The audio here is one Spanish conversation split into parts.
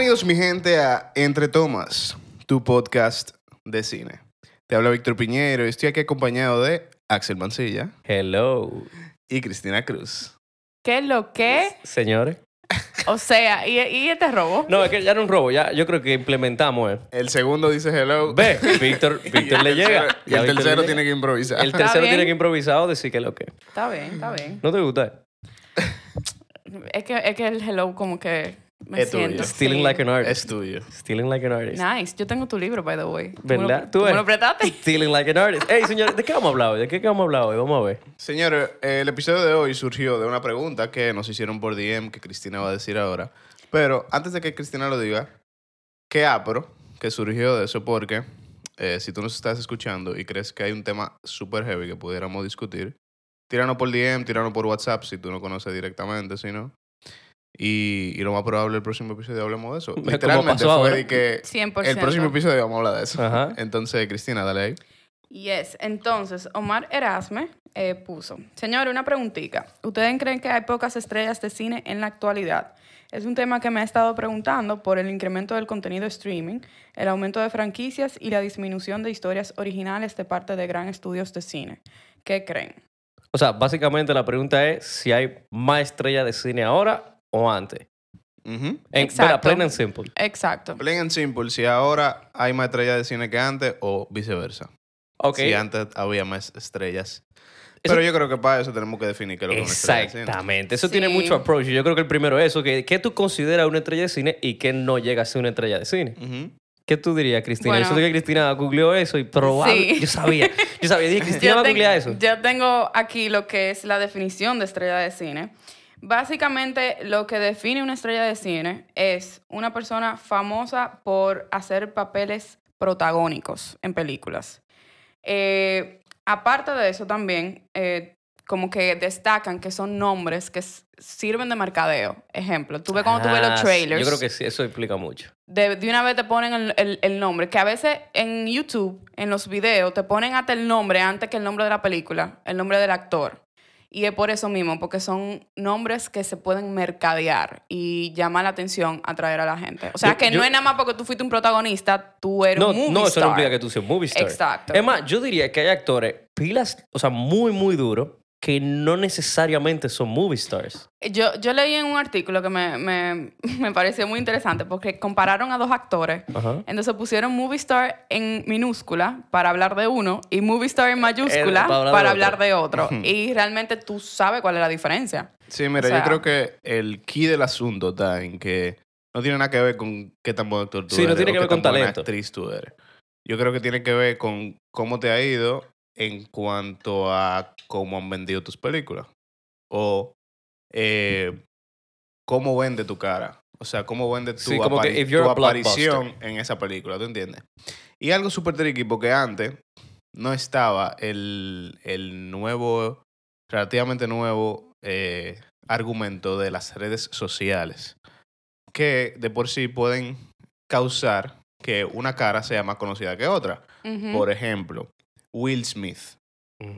Bienvenidos, mi gente, a Entre Tomas, tu podcast de cine. Te habla Víctor Piñero y estoy aquí acompañado de Axel Mancilla Hello. y Cristina Cruz. ¿Qué es lo que? Señores. O sea, ¿y, y este robo? No, es que ya era un robo. Ya, yo creo que implementamos. eh. El segundo dice hello. Ve, Víctor, Víctor le llega. Y el tercero llega. tiene que improvisar. El tercero tiene que improvisar o decir que es lo que. Está bien, está bien. ¿No te gusta? Es que, es que el hello como que me Es tuyo. siento. Stealing sí. like an artist. Es tuyo. Stealing like an artist. Nice. Yo tengo tu libro, by the way. ¿Tú me lo- ¿Verdad? ¿Tú, me ves? lo prestaste? Stealing like an artist. Hey, señores, ¿de qué vamos a hablar hoy? ¿De qué vamos a hablar hoy? Vamos a ver. Señores, el episodio de hoy surgió de una pregunta que nos hicieron por DM que Cristina va a decir ahora. Pero antes de que Cristina lo diga, qué apro que surgió de eso porque eh, si tú nos estás escuchando y crees que hay un tema súper heavy que pudiéramos discutir, tíranos por DM, tíranos por WhatsApp si tú no conoces directamente, si no. Y, y lo más probable el próximo episodio hablemos de eso. Literalmente fue ahora. de que 100%. el próximo episodio vamos a hablar de eso. Ajá. Entonces, Cristina, dale ahí. Yes. Entonces, Omar Erasme eh, puso. Señor, una preguntita. ¿Ustedes creen que hay pocas estrellas de cine en la actualidad? Es un tema que me he estado preguntando por el incremento del contenido streaming, el aumento de franquicias y la disminución de historias originales de parte de gran estudios de cine. ¿Qué creen? O sea, básicamente la pregunta es si hay más estrellas de cine ahora o antes. En, Exacto. Plain and simple. Exacto. Plain and simple, si ahora hay más estrellas de cine que antes o viceversa. Ok. Si antes había más estrellas. Eso- Pero yo creo que para eso tenemos que definir qué es lo que es una estrella de cine. Exactamente. Eso Sí. tiene mucho approach. Yo creo que el primero es eso, que ¿qué tú consideras una estrella de cine y qué no llega a ser una estrella de cine? ¿Qué tú dirías, Cristina? Bueno. Eso de que Cristina googleó eso y probable. Sí. Yo sabía. Yo sabía. Dije, Cristina va a ten- googlear eso. yo tengo aquí lo que es la definición de estrella de cine. Básicamente, lo que define una estrella de cine es una persona famosa por hacer papeles protagónicos en películas. Eh, aparte de eso, también, eh, como que destacan que son nombres que sirven de mercadeo. Ejemplo, tú ves cuando tú ves Ah, los sí. trailers Yo creo que sí, eso explica mucho. de, de una vez te ponen el, el- el nombre, que a veces en YouTube, en los videos, te ponen hasta el nombre antes que el nombre de la película, el nombre del actor. Y es por eso mismo, porque son nombres que se pueden mercadear y llamar la atención, atraer a la gente. O sea, Yo- que yo- no es nada más porque tú fuiste un protagonista, tú eres No, un movie no, eso no implica que tú seas un movie star. Exacto. Es más, yo diría que hay actores pilas, o sea, muy, muy duros, que no necesariamente son movie stars. Yo, yo leí en un artículo que me, me, me pareció muy interesante porque compararon a dos actores. Ajá. Entonces pusieron movie star en minúscula para hablar de uno y movie star en mayúscula Eh, para hablar para de hablar otro. de otro. Y realmente tú sabes cuál es la diferencia. Sí, mira, O sea- yo creo que el key del asunto está en que no tiene nada que ver con qué tan buen actor tú Sí, no eres. tiene que ver con talento. actriz tú eres. Yo creo que tiene que ver con cómo te ha ido en cuanto a cómo han vendido tus películas. O eh, cómo vende tu cara. O sea, cómo vende tu, Sí, como que aparición en esa película, ¿tú entiendes? Y algo súper tricky porque antes no estaba el, el nuevo, relativamente nuevo eh, argumento de las redes sociales que de por sí pueden causar que una cara sea más conocida que otra. Por ejemplo, Will Smith.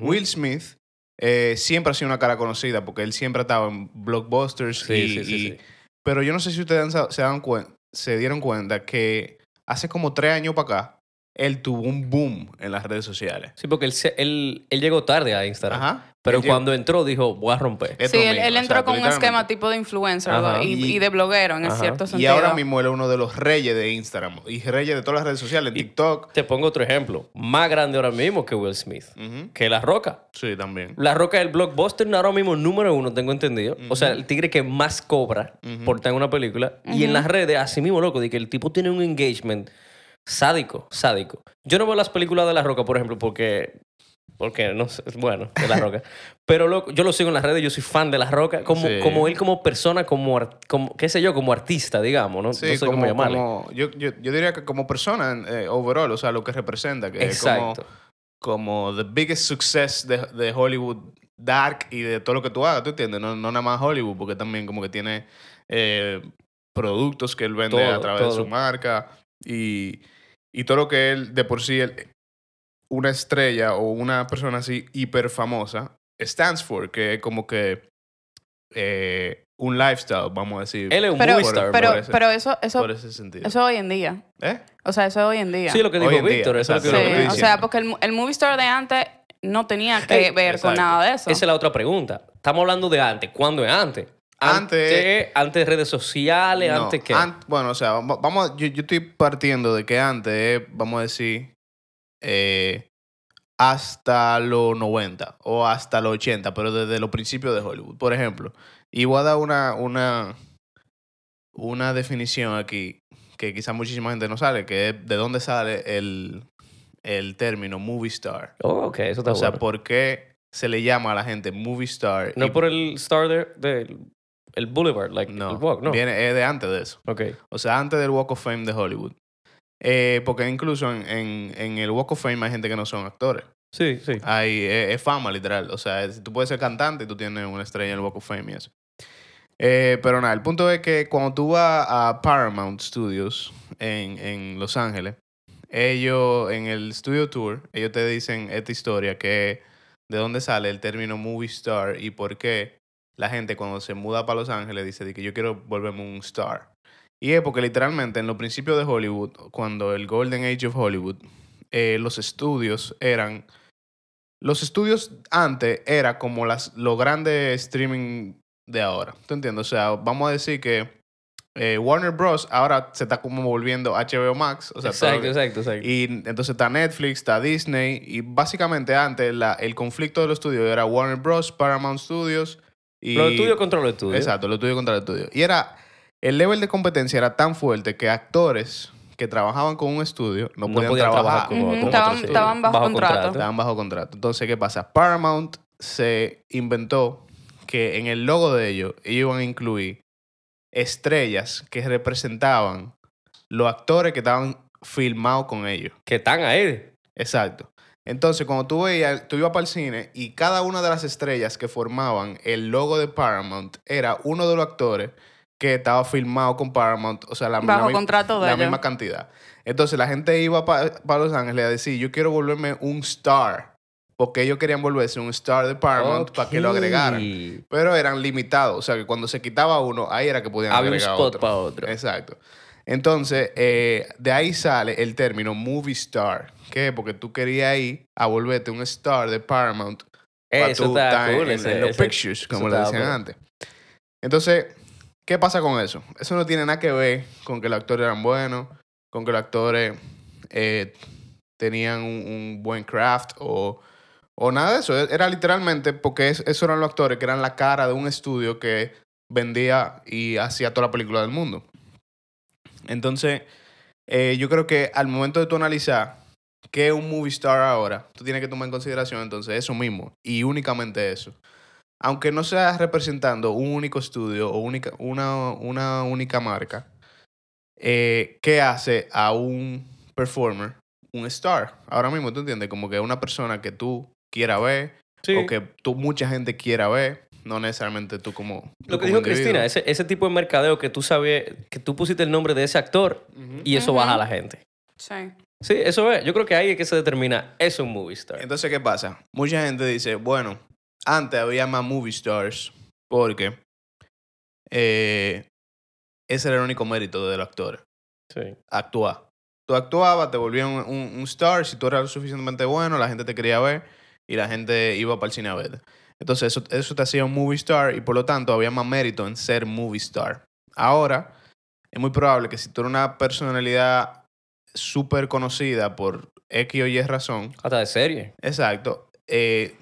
Will Smith eh, siempre ha sido una cara conocida porque él siempre ha estado en blockbusters Sí, y, sí, sí, y- pero yo no sé si ustedes se, dan cuen- se dieron cuenta que hace como tres años para acá él tuvo un boom en las redes sociales. Sí, porque él, se- él, él llegó tarde a Instagram. Ajá. Pero Él llegó- cuando entró dijo, voy a romper. Esto Sí, él, entró con un esquema tipo de influencer y, Y- y de bloguero en cierto Y sentido. ahora mismo él es uno de los reyes de Instagram y reyes de todas las redes sociales, Y- TikTok. Te pongo otro ejemplo. Más grande ahora mismo que Will Smith. Que La Roca. Sí, también. La Roca es el blockbuster ahora mismo número uno, tengo entendido. O sea, el tigre que más cobra por estar en una película. Y en las redes, así mismo, loco, de que el tipo tiene un engagement sádico, sádico. Yo no veo las películas de La Roca, por ejemplo, porque... Porque no sé, bueno, de La Roca. Pero loco, yo lo sigo en las redes, yo soy fan de La Roca. Como, Sí. como él como persona, como, como, qué sé yo, como artista, digamos, ¿no? Sí, no sé como, cómo llamarle. como- yo, yo, yo diría que como persona, eh, overall, o sea, lo que representa, que Exacto. es como, como the biggest success de, de Hollywood Dark y de todo lo que tú hagas, ¿tú entiendes? No, no nada más Hollywood, porque también como que tiene eh, productos que él vende Todo, a través de su marca y, y todo lo que él, de por sí, él- una estrella o una persona así hiper famosa stands for, que es como que eh, un lifestyle, vamos a decir. Él es un Pero, movie star. pero, por ese- pero eso, eso, por ese sentido. eso es hoy en día. ¿Eh? O sea, eso es hoy en día. Sí, lo que dijo Víctor, eso es lo que lo que Sí, o sea, porque el, el movie star de antes no tenía que Ey, ver con nada de eso. Esa es la otra pregunta. Estamos hablando de antes. ¿Cuándo es antes? Antes- Antes, redes sociales, No, antes qué. ant- bueno, o sea, vamos, yo, yo estoy partiendo de que antes, eh, vamos a decir, eh, hasta los 90 o hasta los 80, pero desde los principios de Hollywood. Por ejemplo, y voy a dar una, una, una definición aquí que quizá muchísima gente no sabe, que es de dónde sale el, el término movie star. Oh, ok, eso está O sea, bueno. ¿por qué se le llama a la gente movie star? No y- por el star de, del el Boulevard, like no, el walk, no. viene es de antes de eso. Ok. O sea, antes del Walk of Fame de Hollywood. Eh, porque incluso en, en, en el Walk of Fame hay gente que no son actores. Sí, sí. Hay, es, es fama, literal. O sea, es- tú puedes ser cantante y tú tienes una estrella en el Walk of Fame y eso. Eh, pero nada, el punto es que cuando tú vas a Paramount Studios en, en Los Ángeles, ellos en el Studio Tour, ellos te dicen esta historia que de dónde sale el término movie star y por qué la gente cuando se muda para Los Ángeles dice de que yo quiero volverme un star. Y es porque literalmente en los principios de Hollywood, cuando el Golden Age of Hollywood, eh, los estudios eran... Los estudios antes era como las, los grandes streaming de ahora. ¿Tú entiendes? O sea, vamos a decir que eh, Warner Bros. ahora se está como volviendo HBO Max. O sea, exacto, que- exacto, exacto. y entonces está Netflix, está Disney. Y básicamente antes la- el conflicto de los estudios era Warner Bros., Paramount Studios. Y, Los estudios contra los estudios. Exacto, los estudios contra el estudio. Y era. El level de competencia era tan fuerte que actores que trabajaban con un estudio no, No podían, podían trabajar, trabajar con otro- con estaban- otro estudio. estaban bajo contrato. Estaban bajo contrato. Entonces, ¿qué pasa? Paramount se inventó que en el logo de ellos, ellos iban a incluir estrellas que representaban los actores que estaban filmados con ellos. Que están ahí. Exacto. Entonces, cuando tú veías, tú ibas para el cine y cada una de las estrellas que formaban el logo de Paramount era uno de los actores que estaba filmado con Paramount, o sea, la, Bajo la contrato de la misma cantidad. Entonces, la gente iba para Los Ángeles a decir, yo quiero volverme un star, porque ellos querían volverse un star de Paramount para que lo agregaran. Pero eran limitados, o sea, que cuando se quitaba uno, ahí era que podían Había un agregar spot otro. para otro. Exacto. Entonces, eh, de ahí sale el término movie star. ¿Qué? Porque tú querías ir a volverte un star de Paramount. pa' Eso tú está estar cool. en, ese- en los ese- pictures, como le decían antes. Entonces, ¿qué pasa con eso? Eso no tiene nada que ver con que los actores eran buenos, con que los actores eh, tenían un, buen craft o, o nada de eso. Era literalmente porque es- esos eran los actores que eran la cara de un estudio que vendía y hacía toda la película del mundo. Entonces, eh, yo creo que al momento de tú analizar qué es un movie star ahora, tú tienes que tomar en consideración entonces eso mismo y únicamente eso. Aunque no seas representando un único estudio o única, una, una única marca, eh, ¿qué hace a un performer un star? Ahora mismo, ¿tú entiendes? Como que una persona que tú quieras ver Sí. o que tú, mucha gente quiera ver, no necesariamente tú como... tú Lo que como dijo Cristina, ese, ese tipo de mercadeo que tú sabes, que tú pusiste el nombre de ese actor y eso baja a la gente. Sí. Sí, eso es. Yo creo que ahí es que se determina, es un movie star. Entonces, ¿qué pasa? Mucha gente dice, bueno, antes había más movie stars porque eh, ese era el único mérito de los actores, Sí. actuar. Tú actuabas, te volvías un, un- un star, si tú eras lo suficientemente bueno, la gente te quería ver y la gente iba para el cine a verte. Entonces, eso, eso te hacía un movie star y por lo tanto había más mérito en ser movie star. Ahora, es muy probable que si tú eres una personalidad súper conocida por X o Y razón, Hasta de serie. Exacto. Eh,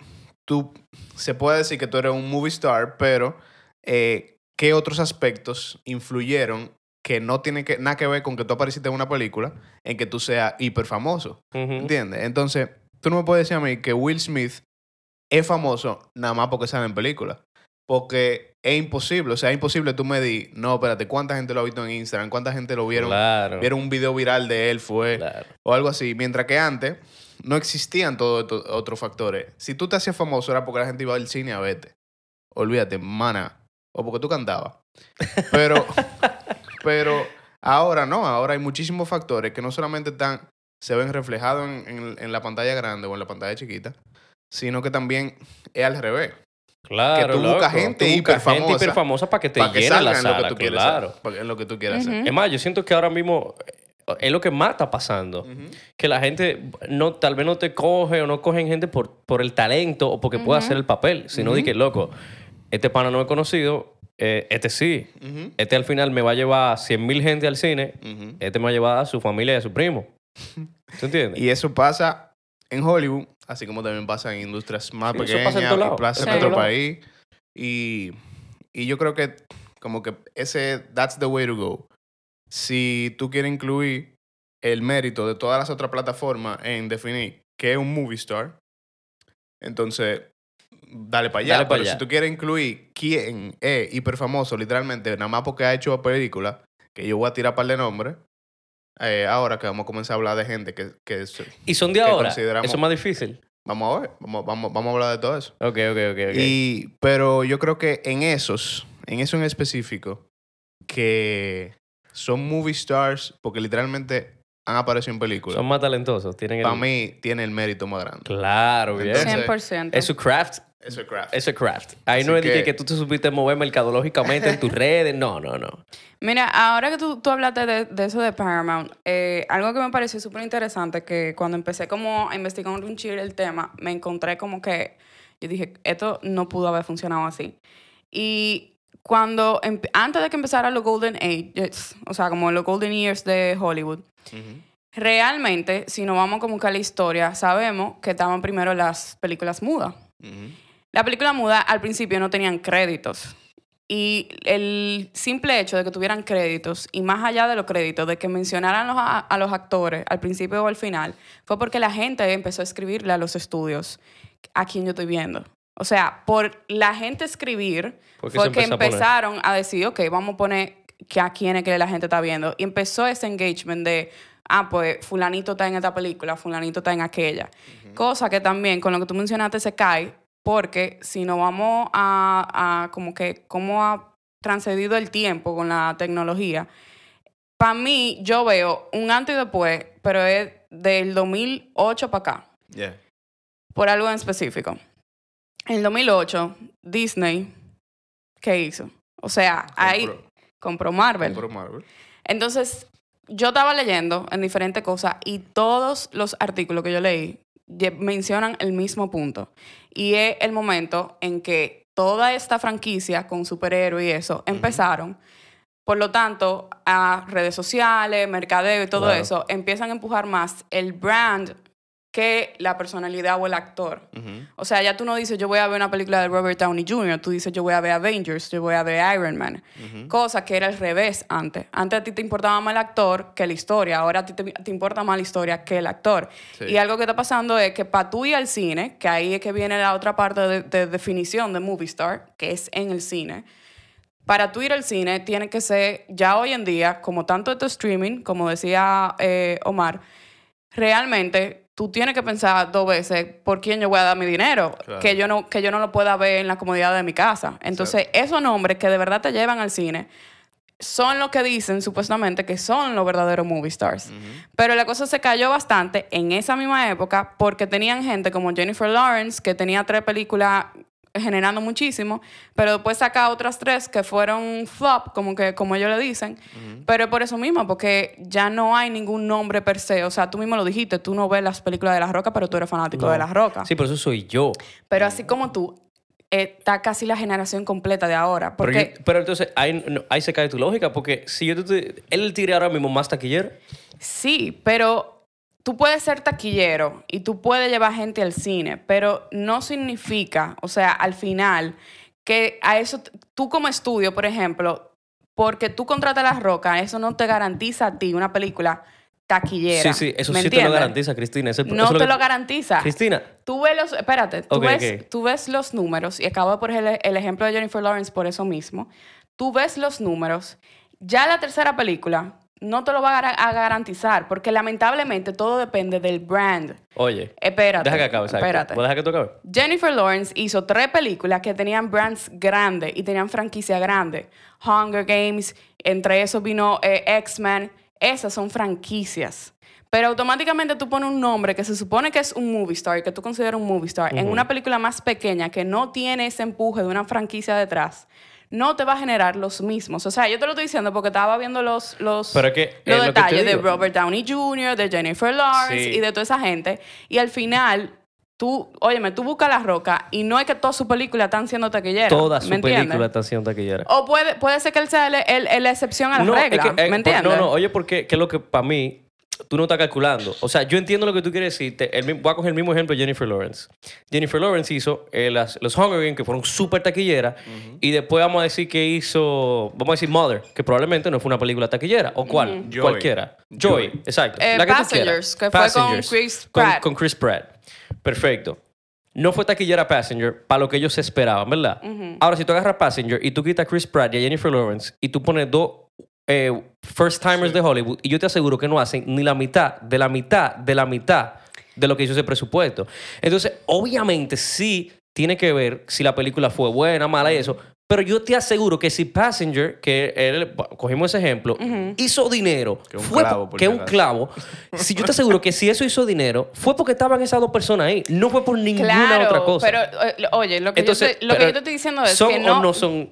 tú, se puede decir que tú eres un movie star, pero eh, ¿qué otros aspectos influyeron que no tienen que, nada que ver con que tú apareciste en una película en que tú seas hiper famoso? Ujú. ¿Entiendes? Entonces, tú no me puedes decir a mí que Will Smith es famoso nada más porque sale en películas. Porque es imposible, o sea, es imposible tú me di, no, espérate, ¿cuánta gente lo ha visto en Instagram? ¿Cuánta gente lo vieron? Claro. Vieron un video viral de él, fue claro. o algo así. Mientras que antes no existían todos estos otros factores. Si tú te hacías famoso era porque la gente iba al cine a verte. Olvídate, mana. O porque tú cantabas. Pero, pero ahora no. Ahora hay muchísimos factores que no solamente están, se ven reflejados en, en- en la pantalla grande o en la pantalla chiquita, sino que también es al revés. Claro, que tú buscas gente Tú buscas hiperfamosa gente hiperfamosa para que te para que llene la lo que tú quieres claro. hacer, en lo que tú quieres hacer. Es más, yo siento que ahora mismo es lo que más está pasando. Que la gente no, tal vez no te coge o no cogen gente por, por el talento o porque pueda hacer el papel, sino de que, loco, este pana no he conocido, eh, este sí. Este al final me va a llevar 100 mil gente al cine, este me va a llevar a su familia y a su primo. ¿Tú entiendes? Y eso pasa en Hollywood, así como también pasa en industrias más Sí, eso pequeñas, pasa en lados. pasa en otro En todos país. Y, y yo creo que como que ese, that's the way to go. Si tú quieres incluir el mérito de todas las otras plataformas en definir qué es un movie star, entonces dale para allá. Dale pa' Pero allá. si tú quieres incluir quién es hiper famoso, literalmente, nada más porque ha hecho películas, que yo voy a tirar par de nombres, eh, ahora que vamos a comenzar a hablar de gente que, que es- Y son de que ahora. Eso es más difícil. Vamos a ver, vamos, vamos, vamos a hablar de todo eso. Ok, ok, ok. ok. Y, pero yo creo que en esos, en eso en específico, que son movie stars, porque literalmente han aparecido en películas, son más talentosos. Tienen el... para mí tiene el mérito más grande. Claro, bien. Entonces- 100%. Es su craft. Es craft. Es su craft. Ahí Así no es de que, que- que tú te supiste mover mercadológicamente en tus redes. No, no, no. Mira, ahora que tú, tú hablaste de, de eso de Paramount, eh, algo que me pareció súper interesante, que cuando empecé como a investigar un chile el tema, me encontré como que, yo dije, esto no pudo haber funcionado así. Y cuando, antes de que empezara los Golden Ages, o sea, como los Golden Years de Hollywood, realmente, si nos vamos como que a la historia, sabemos que estaban primero las películas mudas. Ujú. La película muda al principio no tenían créditos. Y el simple hecho de que tuvieran créditos, y más allá de los créditos, de que mencionaran los a, a los actores al principio o al final, fue porque la gente empezó a escribirle a los estudios a quién yo estoy viendo. O sea, por la gente escribir, Porque fue que a empezaron a, decir, ok, vamos a poner que a quién es que la gente está viendo. Y empezó ese engagement de, ah, pues fulanito está en esta película, fulanito está en aquella. Cosa que también, con lo que tú mencionaste, se cae, porque si nos vamos a, a como que cómo ha transcedido el tiempo con la tecnología, para mí yo veo un antes y después, pero es del 2008 para acá, Yeah. por algo en específico. En el 2008, Disney, ¿qué hizo? O sea, ahí Compró- Marvel. compró Marvel. Entonces, yo estaba leyendo en diferentes cosas y todos los artículos que yo leí mencionan el mismo punto. Y es el momento en que toda esta franquicia con superhéroes y eso empezaron. Por lo tanto, a redes sociales, mercadeo y todo eso empiezan a empujar más el brand que la personalidad o el actor. O sea, ya tú no dices, yo voy a ver una película de Robert Downey Jr., tú dices, yo voy a ver Avengers, yo voy a ver Iron Man. Cosa que era al revés antes. Antes a ti te importaba más el actor que la historia, ahora a ti te, te importa más la historia que el actor. Sí. Y algo que está pasando es que para tú ir al cine, que ahí es que viene la otra parte de, de definición de movie star, que es en el cine, para tú ir al cine tiene que ser, ya hoy en día, como tanto esto streaming, como decía eh, Omar, realmente tú tienes que pensar dos veces por quién yo voy a dar mi dinero, Claro. que, yo no, que yo no lo pueda ver en la comodidad de mi casa. Entonces, esos nombres que de verdad te llevan al cine son los que dicen supuestamente que son los verdaderos movie stars. Pero la cosa se cayó bastante en esa misma época porque tenían gente como Jennifer Lawrence, que tenía tres películas generando muchísimo, pero después saca otras tres que fueron flop, como que como ellos le dicen. Pero es por eso mismo, porque ya no hay ningún nombre per se. O sea, tú mismo lo dijiste, tú no ves las películas de La Roca, pero tú eres fanático No. de La Roca. Sí, pero eso soy yo. Pero así como tú, está casi la generación completa de ahora. Pero, Porque yo- pero entonces ahí, no- ahí se cae tu lógica, porque si yo te, él tigre ahora mismo más taquillero. Sí, pero tú puedes ser taquillero y tú puedes llevar gente al cine, pero no significa, o sea, al final, que a eso, tú como estudio, por ejemplo, porque tú contratas La Roca, eso no te garantiza a ti una película taquillera. Sí, sí, eso ¿me sí te lo garantiza, Cristina. Ese- No eso te que- lo garantiza. Cristina, Tú ves los, espérate, tú, ves, tú ves los números, y acabo de poner el ejemplo de Jennifer Lawrence por eso mismo. Tú ves los números, ya la tercera película no te lo va a, gar- a garantizar, porque lamentablemente todo depende del brand. oye, Espérate. deja que acabe. Espérate. ¿Puedo dejar que tú acabe? Jennifer Lawrence hizo tres películas que tenían brands grandes y tenían franquicia grande. Hunger Games, entre esos vino eh, X-Men, esas son franquicias. Pero automáticamente tú pones un nombre que se supone que es un movie star, que tú consideras un movie star, en una película más pequeña que no tiene ese empuje de una franquicia detrás, no te va a generar los mismos. O sea, yo te lo estoy diciendo porque estaba viendo los, los, Pero que, los que detalles de. Robert Downey Jr., de Jennifer Lawrence Sí. y de toda esa gente. Y al final, tú, óyeme, tú buscas La Roca y no es que todas sus películas están siendo taquilleras. Toda su ¿me entiendes? película está siendo taquillera. O puede, puede ser que él sea la excepción a la no, es regla. que, eh, ¿Me entiendes? No, no, oye, porque qué es lo que para mí tú no estás calculando. O sea, yo entiendo lo que tú quieres decir. Te- el voy a coger el mismo ejemplo de Jennifer Lawrence. Jennifer Lawrence hizo eh, las, los Hunger Games, que fueron súper taquilleras, y después vamos a decir que hizo, vamos a decir Mother, que probablemente no fue una película taquillera. ¿O cuál? Joy. Cualquiera. Joy, Joy. exacto. Eh, la que Passengers, que fue con Chris Pratt. Con, Chris Pratt. Perfecto. No fue taquillera Passenger para lo que ellos esperaban, ¿verdad? Ahora, si tú agarras Passenger y tú quitas a Chris Pratt y a Jennifer Lawrence y tú pones dos eh, first timers de Hollywood, y yo te aseguro que no hacen ni la mitad de la mitad de la mitad de lo que hizo ese presupuesto. Entonces, obviamente, sí tiene que ver si la película fue buena, mala y eso. Pero yo te aseguro que si Passenger, que él, cogimos ese ejemplo, hizo dinero, Que un fue clavo, po- por que un clavo, si yo te aseguro que si eso hizo dinero, fue porque estaban esas dos personas ahí, no fue por ninguna Claro, otra cosa. pero eh, oye, lo que, Entonces, yo, te, lo que yo te estoy diciendo es ¿son que o no, no son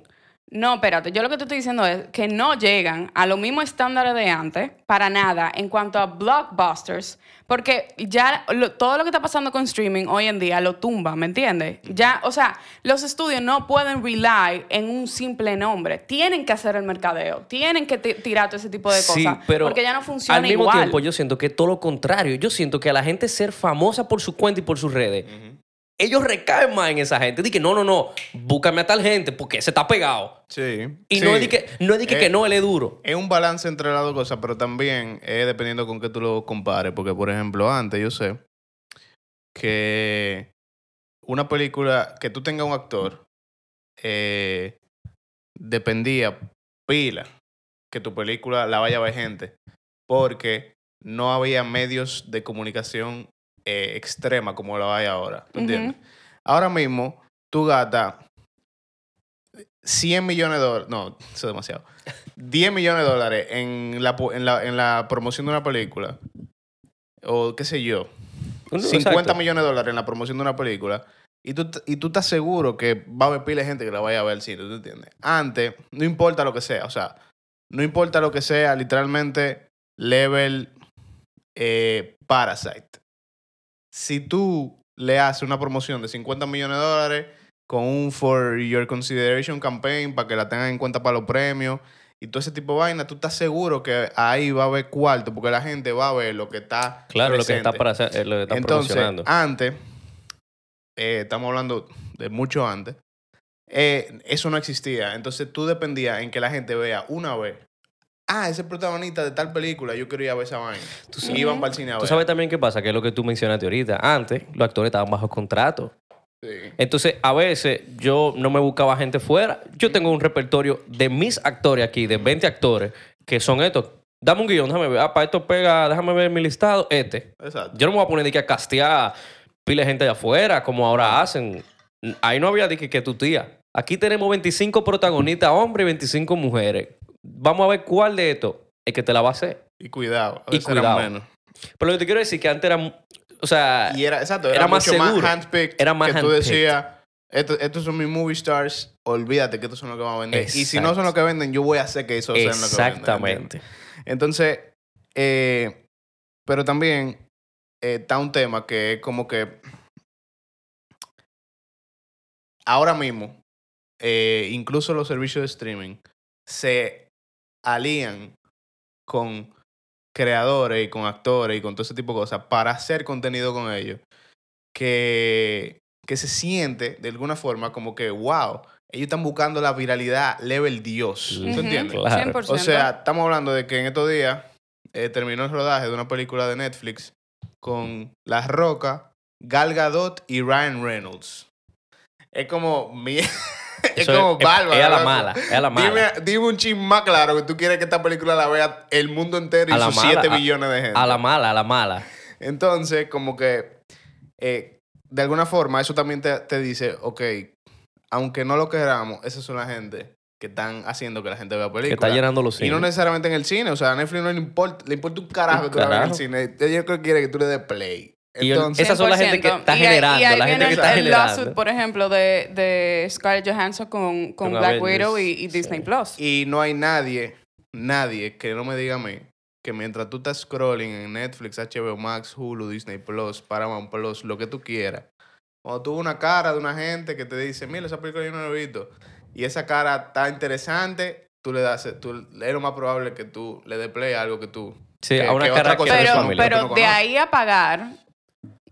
No, espérate. Yo lo que te estoy diciendo es que no llegan a los mismos estándares de antes para nada en cuanto a blockbusters, porque ya lo- todo lo que está pasando con streaming hoy en día lo tumba, ¿me entiendes? Ya, o sea, los estudios no pueden rely en un simple nombre. Tienen que hacer el mercadeo, tienen que ti- tirar todo ese tipo de Sí, cosas, pero porque ya no funciona al mismo igual. tiempo yo siento que todo lo contrario. Yo siento que a la gente ser famosa por su cuenta y por sus redes, ellos recaen más en esa gente. Dicen, no, no, no, búscame a tal gente porque ese está pegado. Sí. Y Sí. no es de que, no, es de que, Eh, que no, él es duro. Es un balance entre las dos cosas, pero también es dependiendo con qué tú lo compares. Porque, por ejemplo, antes yo sé que una película, que tú tengas un actor, eh, dependía pila que tu película la vaya a ver gente. Porque no había medios de comunicación eh, extrema como la hay ahora. ¿tú Ujú. entiendes? Ahora mismo, tú gastas 100 millones de dólares. No, eso es demasiado. 10 millones de dólares en la, en la, en la promoción de una película. O qué sé yo. No, 50 exacto. millones de dólares en la promoción de una película. Y tú, y tú estás seguro que va a haber pila de gente que la vaya a ver al cine, ¿tú entiendes? Antes, no importa lo que sea, o sea, no importa lo que sea, literalmente, level eh, Parasite. Si tú le haces una promoción de 50 millones de dólares con un For Your Consideration campaign para que la tengan en cuenta para los premios y todo ese tipo de vaina, tú estás seguro que ahí va a haber cuarto porque la gente va a ver lo que está Claro, lo que está, para hacer, eh, lo que está Entonces, promocionando. antes, eh, estamos hablando de mucho antes, eh, eso no existía. Entonces tú dependías en que la gente vea una vez. Ah, ese protagonista de tal película, yo quiero ir a ver esa vaina. Y iban para el cine a ver. Tú sabes también qué pasa, que es lo que tú mencionaste ahorita. Antes, los actores estaban bajo contrato. Sí. Entonces, a veces yo no me buscaba gente fuera. Yo tengo un repertorio de mis actores aquí, de 20 actores, que son estos. Dame un guion, déjame ver. Ah, para esto pega, déjame ver mi listado. Este. Exacto. Yo no me voy a poner de que a castear pile gente de afuera, como ahora hacen. Ahí no había de que, que tu tía. Aquí tenemos 25 protagonistas hombres y 25 mujeres. Vamos a ver cuál de estos es que te la va a hacer. Y cuidado. a Y veces eran cuidado. menos. Pero lo que te quiero decir es que antes era. O sea, Y era, exacto, era, era más mucho seguro. más handpicked. Era más que tú decías, "Estos- estos son mis movie stars, olvídate que estos son los que van a vender. Y si no son los que venden, yo voy a hacer que esos sean los que venden. exactamente. Entonces, eh, pero también eh, está un tema que es como que ahora mismo, eh, incluso los servicios de streaming se alían con creadores y con actores y con todo ese tipo de cosas para hacer contenido con ellos que, que se siente de alguna forma como que, wow, ellos están buscando la viralidad level Dios. ¿Tú Ujú. entiendes? Claro. 100%. O sea, estamos hablando de que en estos días eh, terminó el rodaje de una película de Netflix con La Roca, Gal Gadot y Ryan Reynolds. Es como mi... es como es- bárbaro. es a la mala, es a la mala. Dime, dime un chisme más claro que tú quieres que esta película la vea el mundo entero y sus mala, 7 a- billones de gente. A la mala, a la mala. Entonces, como que eh, de alguna forma eso también te, te dice, ok, aunque no lo queramos, esas son la gente que están haciendo que la gente vea películas. Que está llenando los Y no cines. necesariamente en el cine. O sea, a Netflix no le importa, le importa un carajo que tú la veas en el cine. Ellos creo que quiere que tú le des play. Y Entonces, Esas son la gente que 100%. está Y ahí- generando, y ahí la gente viene que está el generando. lawsuit, por ejemplo, de, de Scarlett Johansson con, con, Con Black Avengers, Widow y, y Disney sí. Plus. Y no hay nadie, nadie que no me diga a mí que mientras tú estás scrolling en Netflix, HBO Max, Hulu, Disney Plus, Paramount Plus, lo que tú quieras, cuando tú ves una cara de una gente que te dice, mira, esa película yo no la he visto, y esa cara está interesante, tú le das, tú, es lo más probable que tú le des play a algo que tú... Sí, que- a una cara que Pero, pero no de ahí a pagar,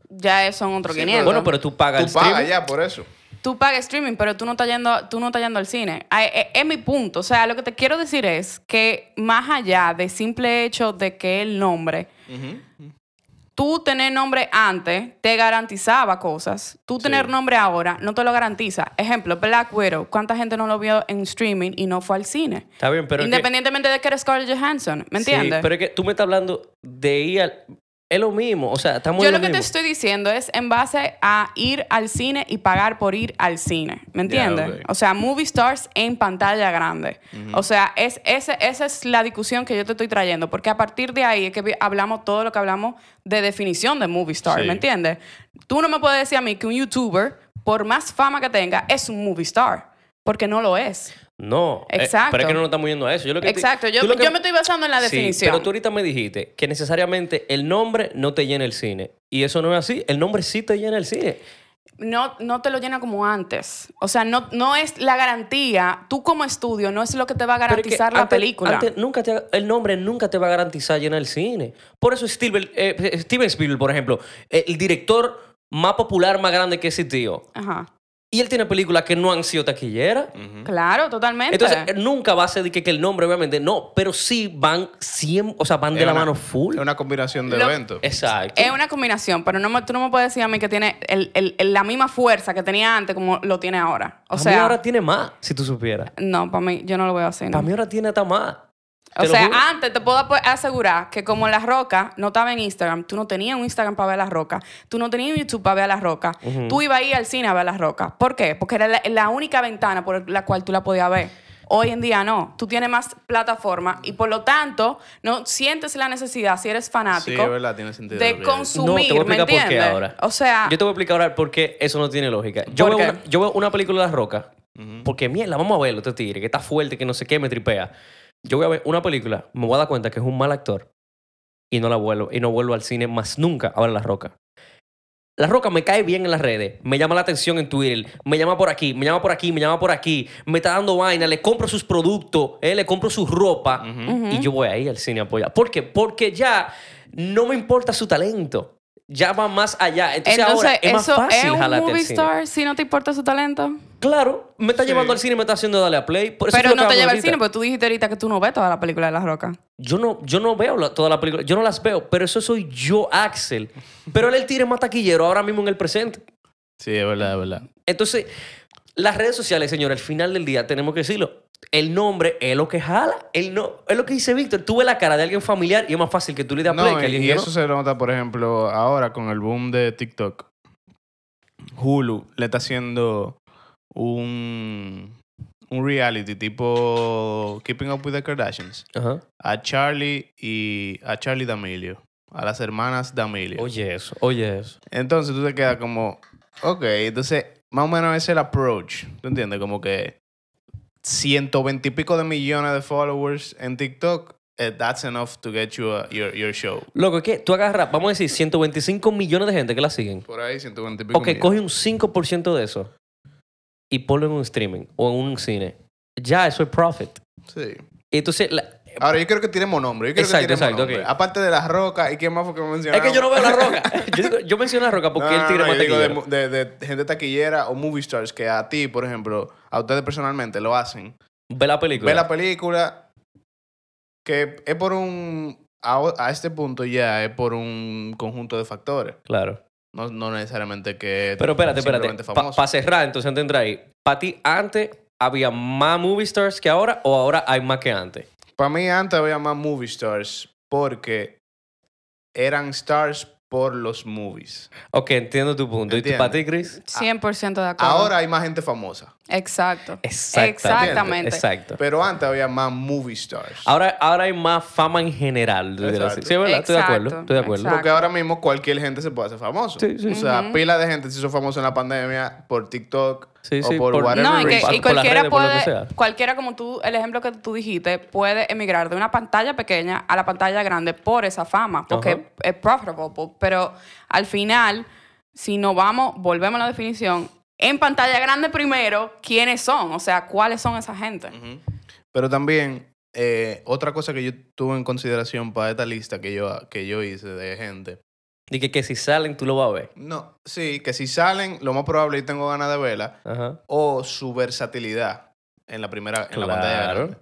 ya son otros Sí, 500. Bueno, pero tú pagas el Tú pagas streaming. ya por eso. tú pagas streaming, pero tú no estás yendo, tú no estás yendo al cine. Ay, eh, Es, mi punto. O sea, lo que te quiero decir es que más allá de simple hecho de que el nombre, tú tener nombre antes te garantizaba cosas. Tú tener Sí. nombre ahora no te lo garantiza. Ejemplo, Black Widow. ¿Cuánta gente no lo vio en streaming y no fue al cine? Está bien, pero que- Independientemente de que eres Scarlett Johansson. ¿Me entiendes? Sí, pero es que tú me estás hablando de ir al... Es lo mismo, o sea, estamos Yo en lo lo que te estoy diciendo es en base a ir al cine y pagar por ir al cine. ¿Me entiendes? O sea, movie stars en pantalla grande. O sea, es, ese, esa es la discusión que yo te estoy trayendo. Porque a partir de ahí es que hablamos todo lo que hablamos de definición de movie star. Sí. ¿Me entiendes? Tú no me puedes decir a mí que un youtuber, por más fama que tenga, es un movie star. Porque no lo es. No, eh, Exacto. pero es que no nos estamos yendo a eso. Yo lo que Exacto. Yo, tú lo que- yo me estoy basando en la Sí, definición. pero tú ahorita me dijiste que necesariamente el nombre no te llena el cine. Y eso no es así. El nombre sí te llena el cine. no, no te lo llena como antes. O sea, no, no es la garantía. Tú como estudio no es lo que te va a Pero es que garantizar la antes- película. antes nunca te- el nombre nunca te va a garantizar llenar el cine. Por eso Steven, eh, Steven Spielberg, por ejemplo, eh, el director más popular, más grande que ese tío. Ajá. Y él tiene películas que no han sido taquilleras. Claro, totalmente. Entonces, eh, nunca va a ser de que, que el nombre, obviamente, no. Pero sí van 100, o sea, van de la mano full. Es una combinación de Lo- eventos. Exacto. es una combinación, pero no me- tú no me puedes decir a mí que tiene el- el- el- la misma fuerza que tenía antes como lo tiene ahora. O Para mí sea, ahora tiene más, si tú supieras. no, para mí, yo no lo veo así. ¿no? Para mí ahora tiene hasta más. O sea, juro. antes te puedo asegurar que como La Roca no estaba en Instagram, tú no tenías un Instagram para ver La Roca, tú no tenías un YouTube para ver La Roca, tú ibas a ir al cine a ver La Roca. ¿Por qué? Porque era la, la única ventana por la cual tú la podías ver. Hoy en día no. Tú tienes más plataforma y por lo tanto no sientes la necesidad, si eres fanático, es verdad, tiene sentido. de consumir, No, te voy a ¿me explicar por qué entiendes? ahora. O sea, Yo te voy a explicar ahora por qué eso no tiene lógica. Yo, ¿Por veo una, yo veo una película de La Roca, porque mierda, vamos a verlo, este tigre, que está fuerte, que no sé qué, me tripea. Yo voy a ver una película, me voy a dar cuenta que es un mal actor y no la vuelvo, y no vuelvo al cine más nunca a ver La Roca. La Roca me cae bien en las redes, me llama la atención en Twitter, me llama por aquí, me llama por aquí, me llama por aquí, me está dando vaina, le compro sus productos, eh, le compro su ropa y yo voy ahí al cine a apoyar. ¿Por qué? Porque ya no me importa su talento. Ya va más allá. Entonces, entonces ahora es más eso fácil es un jalarte al movie cine. star si no te importa su talento. Claro, me está Sí. llevando al cine y me está haciendo darle a play. Por eso Pero lo no que te lleva al ahorita. cine porque tú dijiste ahorita que tú no ves toda la película de La Roca. Yo no, yo no veo la- toda la película, yo no las veo, pero eso soy yo, Axel. Pero él es el tigre más taquillero ahora mismo en el presente. Sí, es verdad, es verdad. Entonces, las redes sociales, señor, al final del día tenemos que decirlo. El nombre es lo que jala. El no, es lo que dice Víctor. Tú ves la cara de alguien familiar y es más fácil que tú le des a play No, que y, alguien y que no. eso se nota, por ejemplo, ahora con el boom de TikTok. Hulu le está haciendo un, un reality tipo Keeping Up with the Kardashians a Charlie y a Charlie D'Amelio, a las hermanas D'Amelio. Oye eso, oye eso. Entonces tú te quedas como, ok, entonces más o menos ese es el approach, ¿tú entiendes? Como que 120 y pico de millones de followers en TikTok, eh, that's enough to get you a- your, your show. Loco, es que tú agarras, vamos a decir, 125 millones de gente que la siguen. Por ahí 120 y pico Ok, millones. coge un 5% de eso y ponlo en un streaming o en un cine. Ya, eso es profit. Sí. Y entonces, la- Ahora, yo quiero que tiremos nombre. Yo Exacto, que exacto, nombre. Aparte de La Roca, ¿y quién más fue que es mencionamos? que yo no veo la roca. yo, menciono la roca porque No, él tigre no, más yo digo de, gente taquillera o movie stars que a ti, por ejemplo, a ustedes personalmente lo hacen. Ve la película. Ve la película que es por un... A, a este punto ya es por un conjunto de factores. Claro. No, no necesariamente que Pero espérate, espérate. Para famoso. cerrar, entonces ahí. ¿Para ti antes había más movie stars que ahora o ahora hay más que antes? Para mí antes había más movie stars porque eran stars por los movies. Ok, entiendo tu punto. ¿Y tú Entiendo. para ti, Chris? 100% de acuerdo. Ahora hay más gente famosa. Exacto. Exactamente. Exactamente. Exacto. Pero antes había más movie stars. Ahora, ahora hay más fama en general. de. Exacto. Sí, es verdad, estoy de acuerdo. Estoy de acuerdo. exacto. Porque ahora mismo cualquier gente se puede hacer famoso. Sí, sí. O sea, pila de gente se hizo famoso en la pandemia por TikTok Sí, o por, por- whatever. No, y, que, por- y por las cualquiera redes, por lo que puede, sea. cualquiera como tú, el ejemplo que tú dijiste, puede emigrar de una pantalla pequeña a la pantalla grande por esa fama, porque Ajá. es profitable. po- Pero al final, si nos vamos, volvemos a la definición, en pantalla grande primero, ¿quiénes son? O sea, ¿cuáles son esa gente? Pero también, eh, otra cosa que yo tuve en consideración para esta lista que yo, que yo hice de gente. Y que, que si salen, tú lo vas a ver. No, sí, que si salen, lo más probable y tengo ganas de verla, Ajá. o su versatilidad en la primera, en la pantalla grande.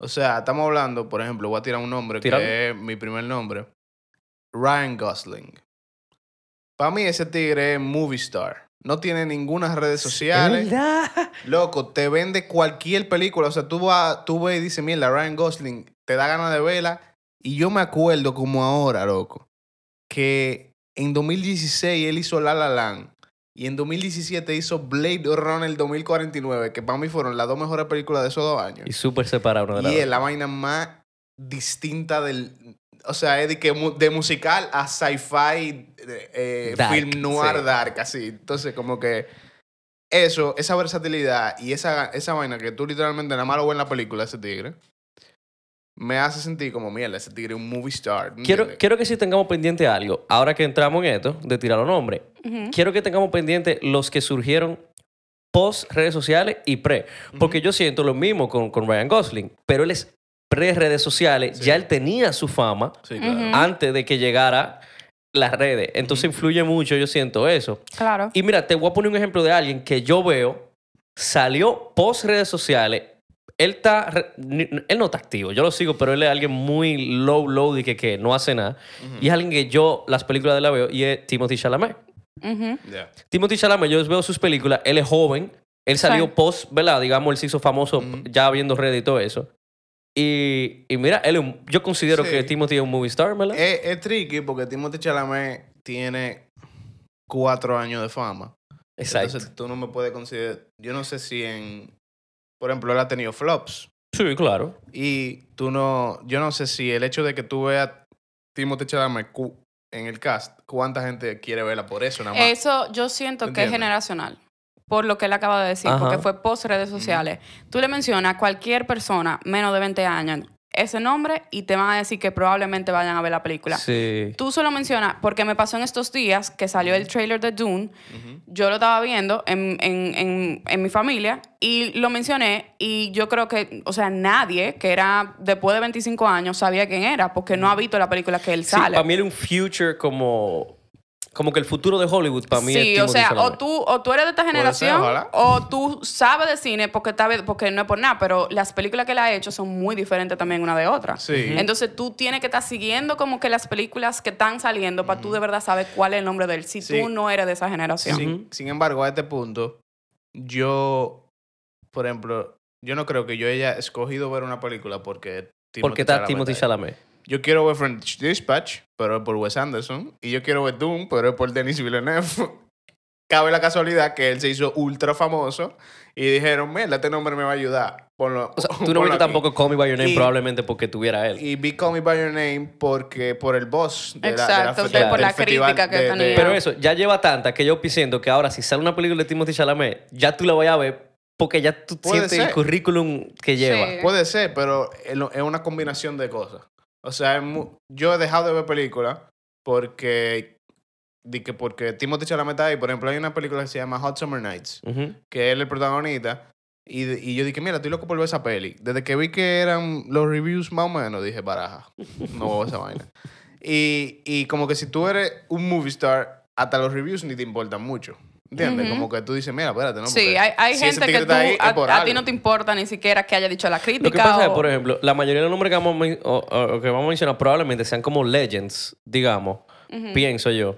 O sea, estamos hablando, por ejemplo, voy a tirar un nombre que es mi primer nombre. Ryan Gosling. Para mí ese tigre es movie star. No tiene ninguna redes sociales. ¿Verdad? Loco, te vende cualquier película. O sea, tú, vas, tú ves y dices, mira, Ryan Gosling, te da ganas de verla. Y yo me acuerdo como ahora, loco, que en 2016 él hizo La La Land. Y en 2017 hizo Blade Runner 2049, que para mí fueron las dos mejores películas de esos dos años. Y súper separado de la Y es la vaina más distinta del... O sea, es de, que, de musical a sci-fi, eh, film noir sí. dark, así. Entonces, como que eso, esa versatilidad y esa, esa vaina que tú literalmente nada más lo ves en la película, ese tigre, me hace sentir como, mierda, ese tigre es un movie star. ¿tú Quiero, quiero que sí tengamos pendiente algo. Ahora que entramos en esto, de tirar los nombres, Ujú. quiero que tengamos pendiente los que surgieron post redes sociales y pre. Porque yo siento lo mismo con, con Ryan Gosling, pero él es pre redes sociales, Sí. ya él tenía su fama Sí, claro. Ujú. antes de que llegara las redes. Entonces influye mucho, yo siento eso. Claro. Y mira, te voy a poner un ejemplo de alguien que yo veo, salió post redes sociales. Él está, él no está activo, yo lo sigo, pero él es alguien muy low, low, de que, que no hace nada. Y es alguien que yo las películas de la veo y es Timothy Chalamet. Ya. Timothy Chalamet, yo veo sus películas, él es joven, él salió Sí. post, ¿verdad? Digamos, él se hizo famoso ya viendo redes y todo eso. Y, y mira, él yo considero Sí. que Timothy es un movie star, ¿verdad? Es, es tricky porque Timothée Chalamet tiene cuatro años de fama. Exacto. Entonces tú no me puedes considerar... Yo no sé si en... Por ejemplo, él ha tenido flops. sí, claro. Y tú no, yo no sé si el hecho de que tú veas Timothée Chalamet en el cast, cuánta gente quiere verla por eso nada más. Eso yo siento que es generacional. Por lo que él acaba de decir, Ajá. porque fue post redes sociales. Tú le mencionas a cualquier persona menos de 20 años ese nombre y te van a decir que probablemente vayan a ver la película. Sí. Tú solo mencionas, porque me pasó en estos días que salió el trailer de Dune, yo lo estaba viendo en, en, en, en mi familia y lo mencioné y yo creo que, o sea, nadie que era después de 25 años sabía quién era porque no ha visto la película que él Sí, sale. para mí era un future como, como que el futuro de Hollywood para mí es Sí, o sea, o tú, o tú eres de esta generación, ser, o tú sabes de cine porque, está, porque no es por nada, pero las películas que él ha hecho son muy diferentes también una de otra. Sí. Entonces tú tienes que estar siguiendo como que las películas que están saliendo para tú de verdad saber cuál es el nombre de él, si Sí. tú no eres de esa generación. sin, sin embargo, a este punto, yo, por ejemplo, yo no creo que yo haya escogido ver una película porque Porque está Timothy. Chalamet. Yo quiero ver French Dispatch, pero es por Wes Anderson. Y yo quiero ver Doom, pero es por Denis Villeneuve. Cabe la casualidad que él se hizo ultra famoso y dijeron, mira, este nombre me va a ayudar. Ponlo, O sea, tú no viste aquí". tampoco Call Me By Your Name Y- probablemente porque tuviera él. Y vi Call Me By Your Name porque, por el boss de la, Exacto, de la, de- por la festival crítica que de- tenía. de- Pero eso, ya lleva tanta que yo siento que ahora si sale una película de Timothy Chalamet, ya tú la vayas a ver porque ya tú Puede sientes el ser. currículum que lleva. Sí. Puede ser, pero es una combinación de cosas. O sea, yo he dejado de ver películas porque, di que porque Timothy Chalamet ahí. Por ejemplo, hay una película que se llama Hot Summer Nights, que él es el protagonista. Y, de- y yo dije, mira, estoy loco por ver esa peli. Desde que vi que eran los reviews más o menos, dije, baraja, no voy a ver esa vaina. Y, y como que si tú eres un movie star, hasta los reviews ni te importan mucho. ¿Entiendes? Como que tú dices, mira, espérate, ¿no? Sí, hay, hay si gente que tú, ahí, a, ti no te importa ni siquiera que haya dicho la crítica. Lo que pasa es, por ejemplo, la mayoría de los nombres que vamos, o- o- que vamos a mencionar probablemente sean como legends, digamos, pienso yo.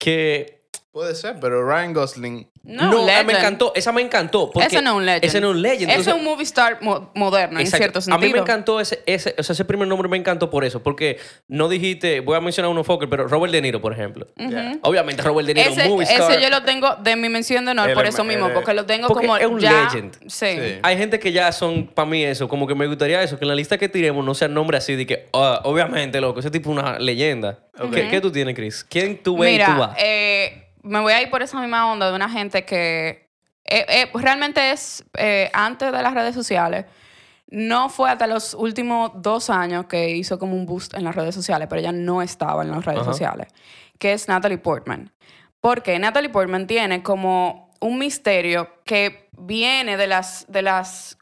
Que Puede ser, pero Ryan Gosling. No, No, me encantó. Esa me encantó. Porque Ese no es un legend. Ese no es un legend. Ese es un movie star mo- moderno, en Exacto. cierto A sentido. mí me encantó ese, ese, o sea, ese primer nombre me encantó por eso, porque no dijiste, voy a mencionar uno Fokker, pero Robert De Niro, por ejemplo. Obviamente Robert De Niro, Ese, movie star. ese yo lo tengo de mi mención de honor por es- eso mismo, es- porque lo tengo Porque como es un ya... legend. Sí. Sí. Hay gente que ya son, para mí eso, como que me gustaría eso, que en la lista que tiremos no sean nombres así de que, ah, obviamente, loco, ese tipo es una leyenda. ¿Qué, qué tú tienes, Chris? ¿Quién tú ves y tú vas? eh, me voy a ir por esa misma onda de una gente que eh, eh, realmente es eh, antes de las redes sociales. No fue hasta los últimos dos años que hizo como un boost en las redes sociales, pero ella no estaba en las redes Ajá. sociales, que es Natalie Portman. Porque Natalie Portman tiene como un misterio que viene de las, de las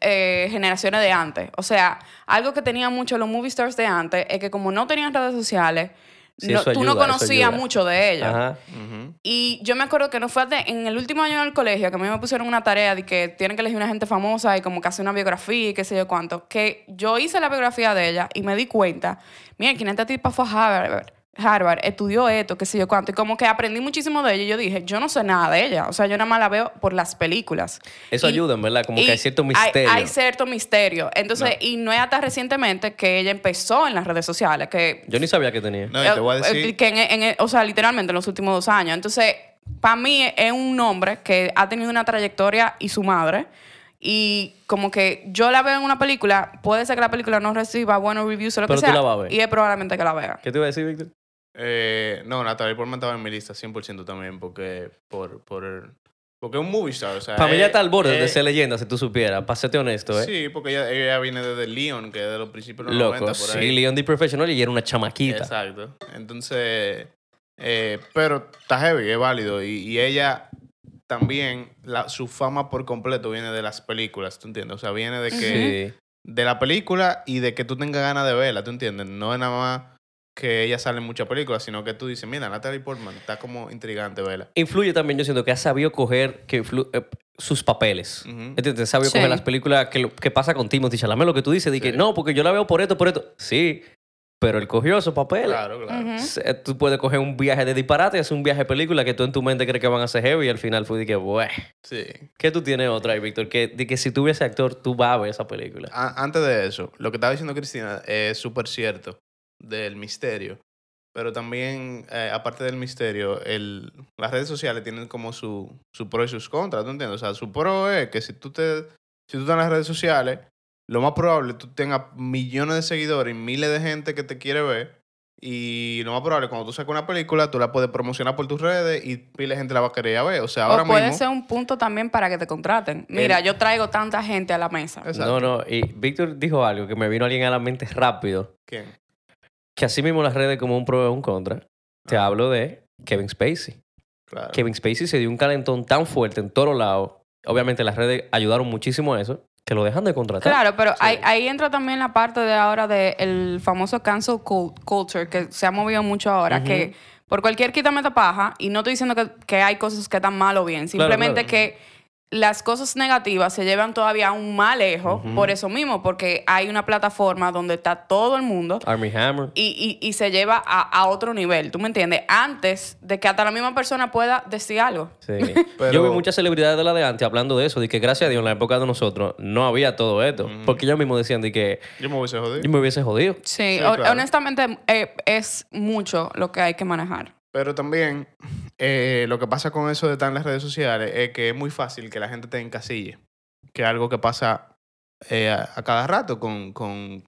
eh, generaciones de antes. O sea, algo que tenían mucho los movie stars de antes es que como no tenían redes sociales, Sí, no- tú no ayuda, conocías mucho de ella. Ajá. Y yo me acuerdo que no fue hasta en el último año del colegio que a mí me pusieron una tarea de que tienen que elegir una gente famosa y como que hacer una biografía y qué sé yo cuánto. Que yo hice la biografía de ella y me di cuenta, mira, ¿quién esta tipa fue a Harvard? Harvard, estudió esto, qué sé yo cuánto. Y como que aprendí muchísimo de ella y yo dije, yo no sé nada de ella. O sea, yo nada más la veo por las películas. Eso Y- ayuda, en verdad, como que hay cierto misterio. Hay, cierto misterio. Entonces, y no es hasta recientemente que ella empezó en las redes sociales, que Yo ni sabía que tenía. No, y te voy a eh, decir. que en- en- o sea, literalmente en los últimos dos años. Entonces, para mí es un hombre que ha tenido una trayectoria y su madre. Y como que yo la veo en una película, puede ser que la película no reciba buenos reviews o lo Pero que tú sea. la vas a ver. Y es probablemente que la vea. ¿Qué te iba a decir, Víctor? Eh, no, Natalie Portman estaba en mi lista 100% también, porque por, por, porque es un movie star. O sea, Para mí ya está al borde de ser leyenda, si tú supieras. Serte honesto, ¿eh? Sí, porque ella, ella viene desde Leon, que es de los principios de los 90 Loco, por sí, ahí. Leon D. Professional y era una chamaquita. Exacto. Entonces, eh, pero está heavy, es válido. Y, y ella también, la, su fama por completo viene de las películas, ¿tú entiendes? O sea, viene de que... Sí. De la película y de que tú tengas ganas de verla, ¿tú entiendes? No es nada más que ella sale en muchas películas, sino que tú dices, mira, Natalie Portman está como intrigante verla. Influye también, yo siento que ha sabido coger que eh, sus papeles. Ujú. ¿Entiendes? Sabe Sí. coger las películas que, lo- que pasa con Timothy Chalamet, lo que tú dices, de que no, porque yo la veo por esto, por esto. Sí, pero él cogió esos papeles. Claro, claro. Se- Tú puedes coger un viaje de disparate y hacer un viaje de película que tú en tu mente crees que van a ser heavy y al final fue de que, bueno. Sí. ¿Qué tú tienes otra ahí, Víctor? Que, de que si tú ves actor, tú vas a ver esa película. A- antes de eso, lo que estaba diciendo Cristina es súper cierto del misterio. Pero también, eh, aparte del misterio, el, las redes sociales tienen como su, su pro y sus contras, ¿tú entiendes? O sea, su pro es que si tú, te, si tú estás en las redes sociales, lo más probable es que tú tengas millones de seguidores y miles de gente que te quiere ver. Y lo más probable, cuando tú sacas una película, tú la puedes promocionar por tus redes y pile de gente la va a querer a ver. O sea, ahora o puede mismo... ser un punto también para que te contraten. Mira, yo traigo tanta gente a la mesa. Exacto. No, no. Y Víctor dijo algo que me vino alguien a la mente rápido. ¿Quién? Que así mismo las redes como un pro y un contra. Te Ah. hablo de Kevin Spacey. Claro. Kevin Spacey se dio un calentón tan fuerte en todos lados. Obviamente las redes ayudaron muchísimo a eso. Que lo dejan de contratar. Claro, pero Sí. ahí, ahí entra también la parte de ahora del famoso cancel cul- culture que se ha movido mucho ahora, que por cualquier quítame paja, y no estoy diciendo que, que hay cosas que están mal o bien, Claro, simplemente claro. que las cosas negativas se llevan todavía aún más lejos Ujú. por eso mismo, porque hay una plataforma donde está todo el mundo Army Hammer. y, y- y se lleva a, a otro nivel, ¿tú me entiendes? Antes de que hasta la misma persona pueda decir algo. Sí. Pero- Yo vi muchas celebridades de la de antes hablando de eso, de que gracias a Dios en la época de nosotros no había todo esto. Porque ellos mismos decían de que Yo me hubiese jodido. yo me hubiese jodido. Sí, Sí, ho- claro. honestamente eh, es mucho lo que hay que manejar. Pero también eh, lo que pasa con eso de estar en las redes sociales es que es muy fácil que la gente te encasille. Que es algo que pasa eh, a, a cada rato con, con,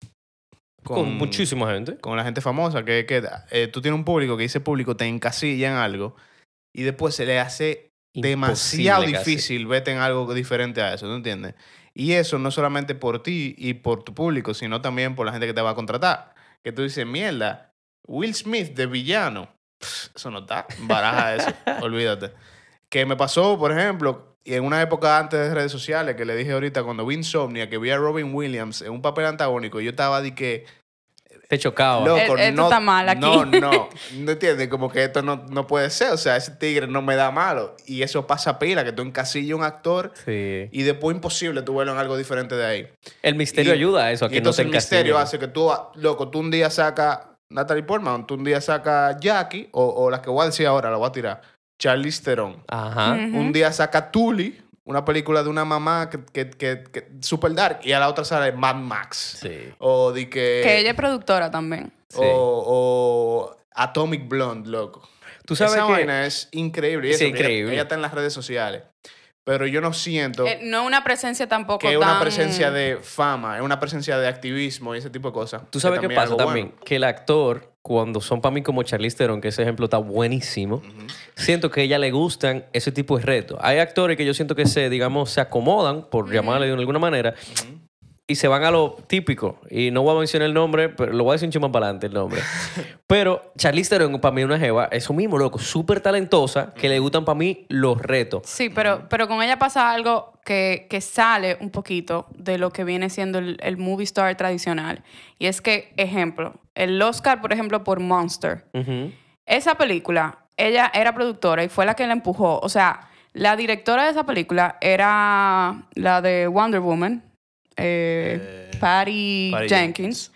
Con, muchísima gente. con la gente famosa. Que, que eh, tú tienes un público que ese público te encasilla en algo y después se le hace demasiado casi. difícil vete en algo diferente a eso, ¿tú entiendes? Y eso no solamente por ti y por tu público, sino también por la gente que te va a contratar. Que tú dices, mierda, Will Smith de villano. Eso no está. Baraja eso. Olvídate. Que me pasó, por ejemplo, y en una época antes de redes sociales, que le dije ahorita, cuando vi Insomnia, que vi a Robin Williams en un papel antagónico, yo estaba de que, Te chocaba. loco, E- esto no, está mal aquí. no, no, no entiendes, como que esto no, no puede ser, o sea, ese tigre no me da malo. Y eso pasa pila, que tú encasillas un actor Sí. y después imposible tú verlo en algo diferente de ahí. El misterio Y- ayuda a eso, a Y que no entonces te el misterio hace que tú, loco, tú un día sacas Natalie Portman, tú un día sacas Jackie, o, o la que voy a decir ahora, la voy a tirar, Charlize Theron. Ajá. Un día saca Tully, una película de una mamá que, que, que, que- super dark, y a la otra sale Mad Max. Sí. O de que... Que ella es productora también. Sí. O, o Atomic Blonde, loco. Tú sabes Esa que- vaina es increíble. y Sí, eso, que ella- increíble. Ella, está en las redes sociales. Pero yo no siento Eh, no una presencia tampoco que es una presencia de fama, es una presencia de activismo y ese tipo de cosas. Tú sabes qué pasa también, bueno. que el actor, cuando son para mí como Charlize Theron, que ese ejemplo está buenísimo, siento que a ella le gustan ese tipo de retos. Hay actores que yo siento que se, digamos, se acomodan, por llamarle de alguna manera, y se van a lo típico. Y no voy a mencionar el nombre, pero lo voy a decir un chimo para adelante el nombre. pero Charlize Theron, para mí, una jeva, eso mismo, loco, súper talentosa, que le gustan para mí los retos. Sí, pero, pero con ella pasa algo que, que sale un poquito de lo que viene siendo el, el movie star tradicional. Y es que, ejemplo, el Oscar, por ejemplo, por Monster. Ujú. Esa película, ella era productora y fue la que la empujó. O sea, la directora de esa película era la de Wonder Woman, eh, Patty, Patty Jenkins.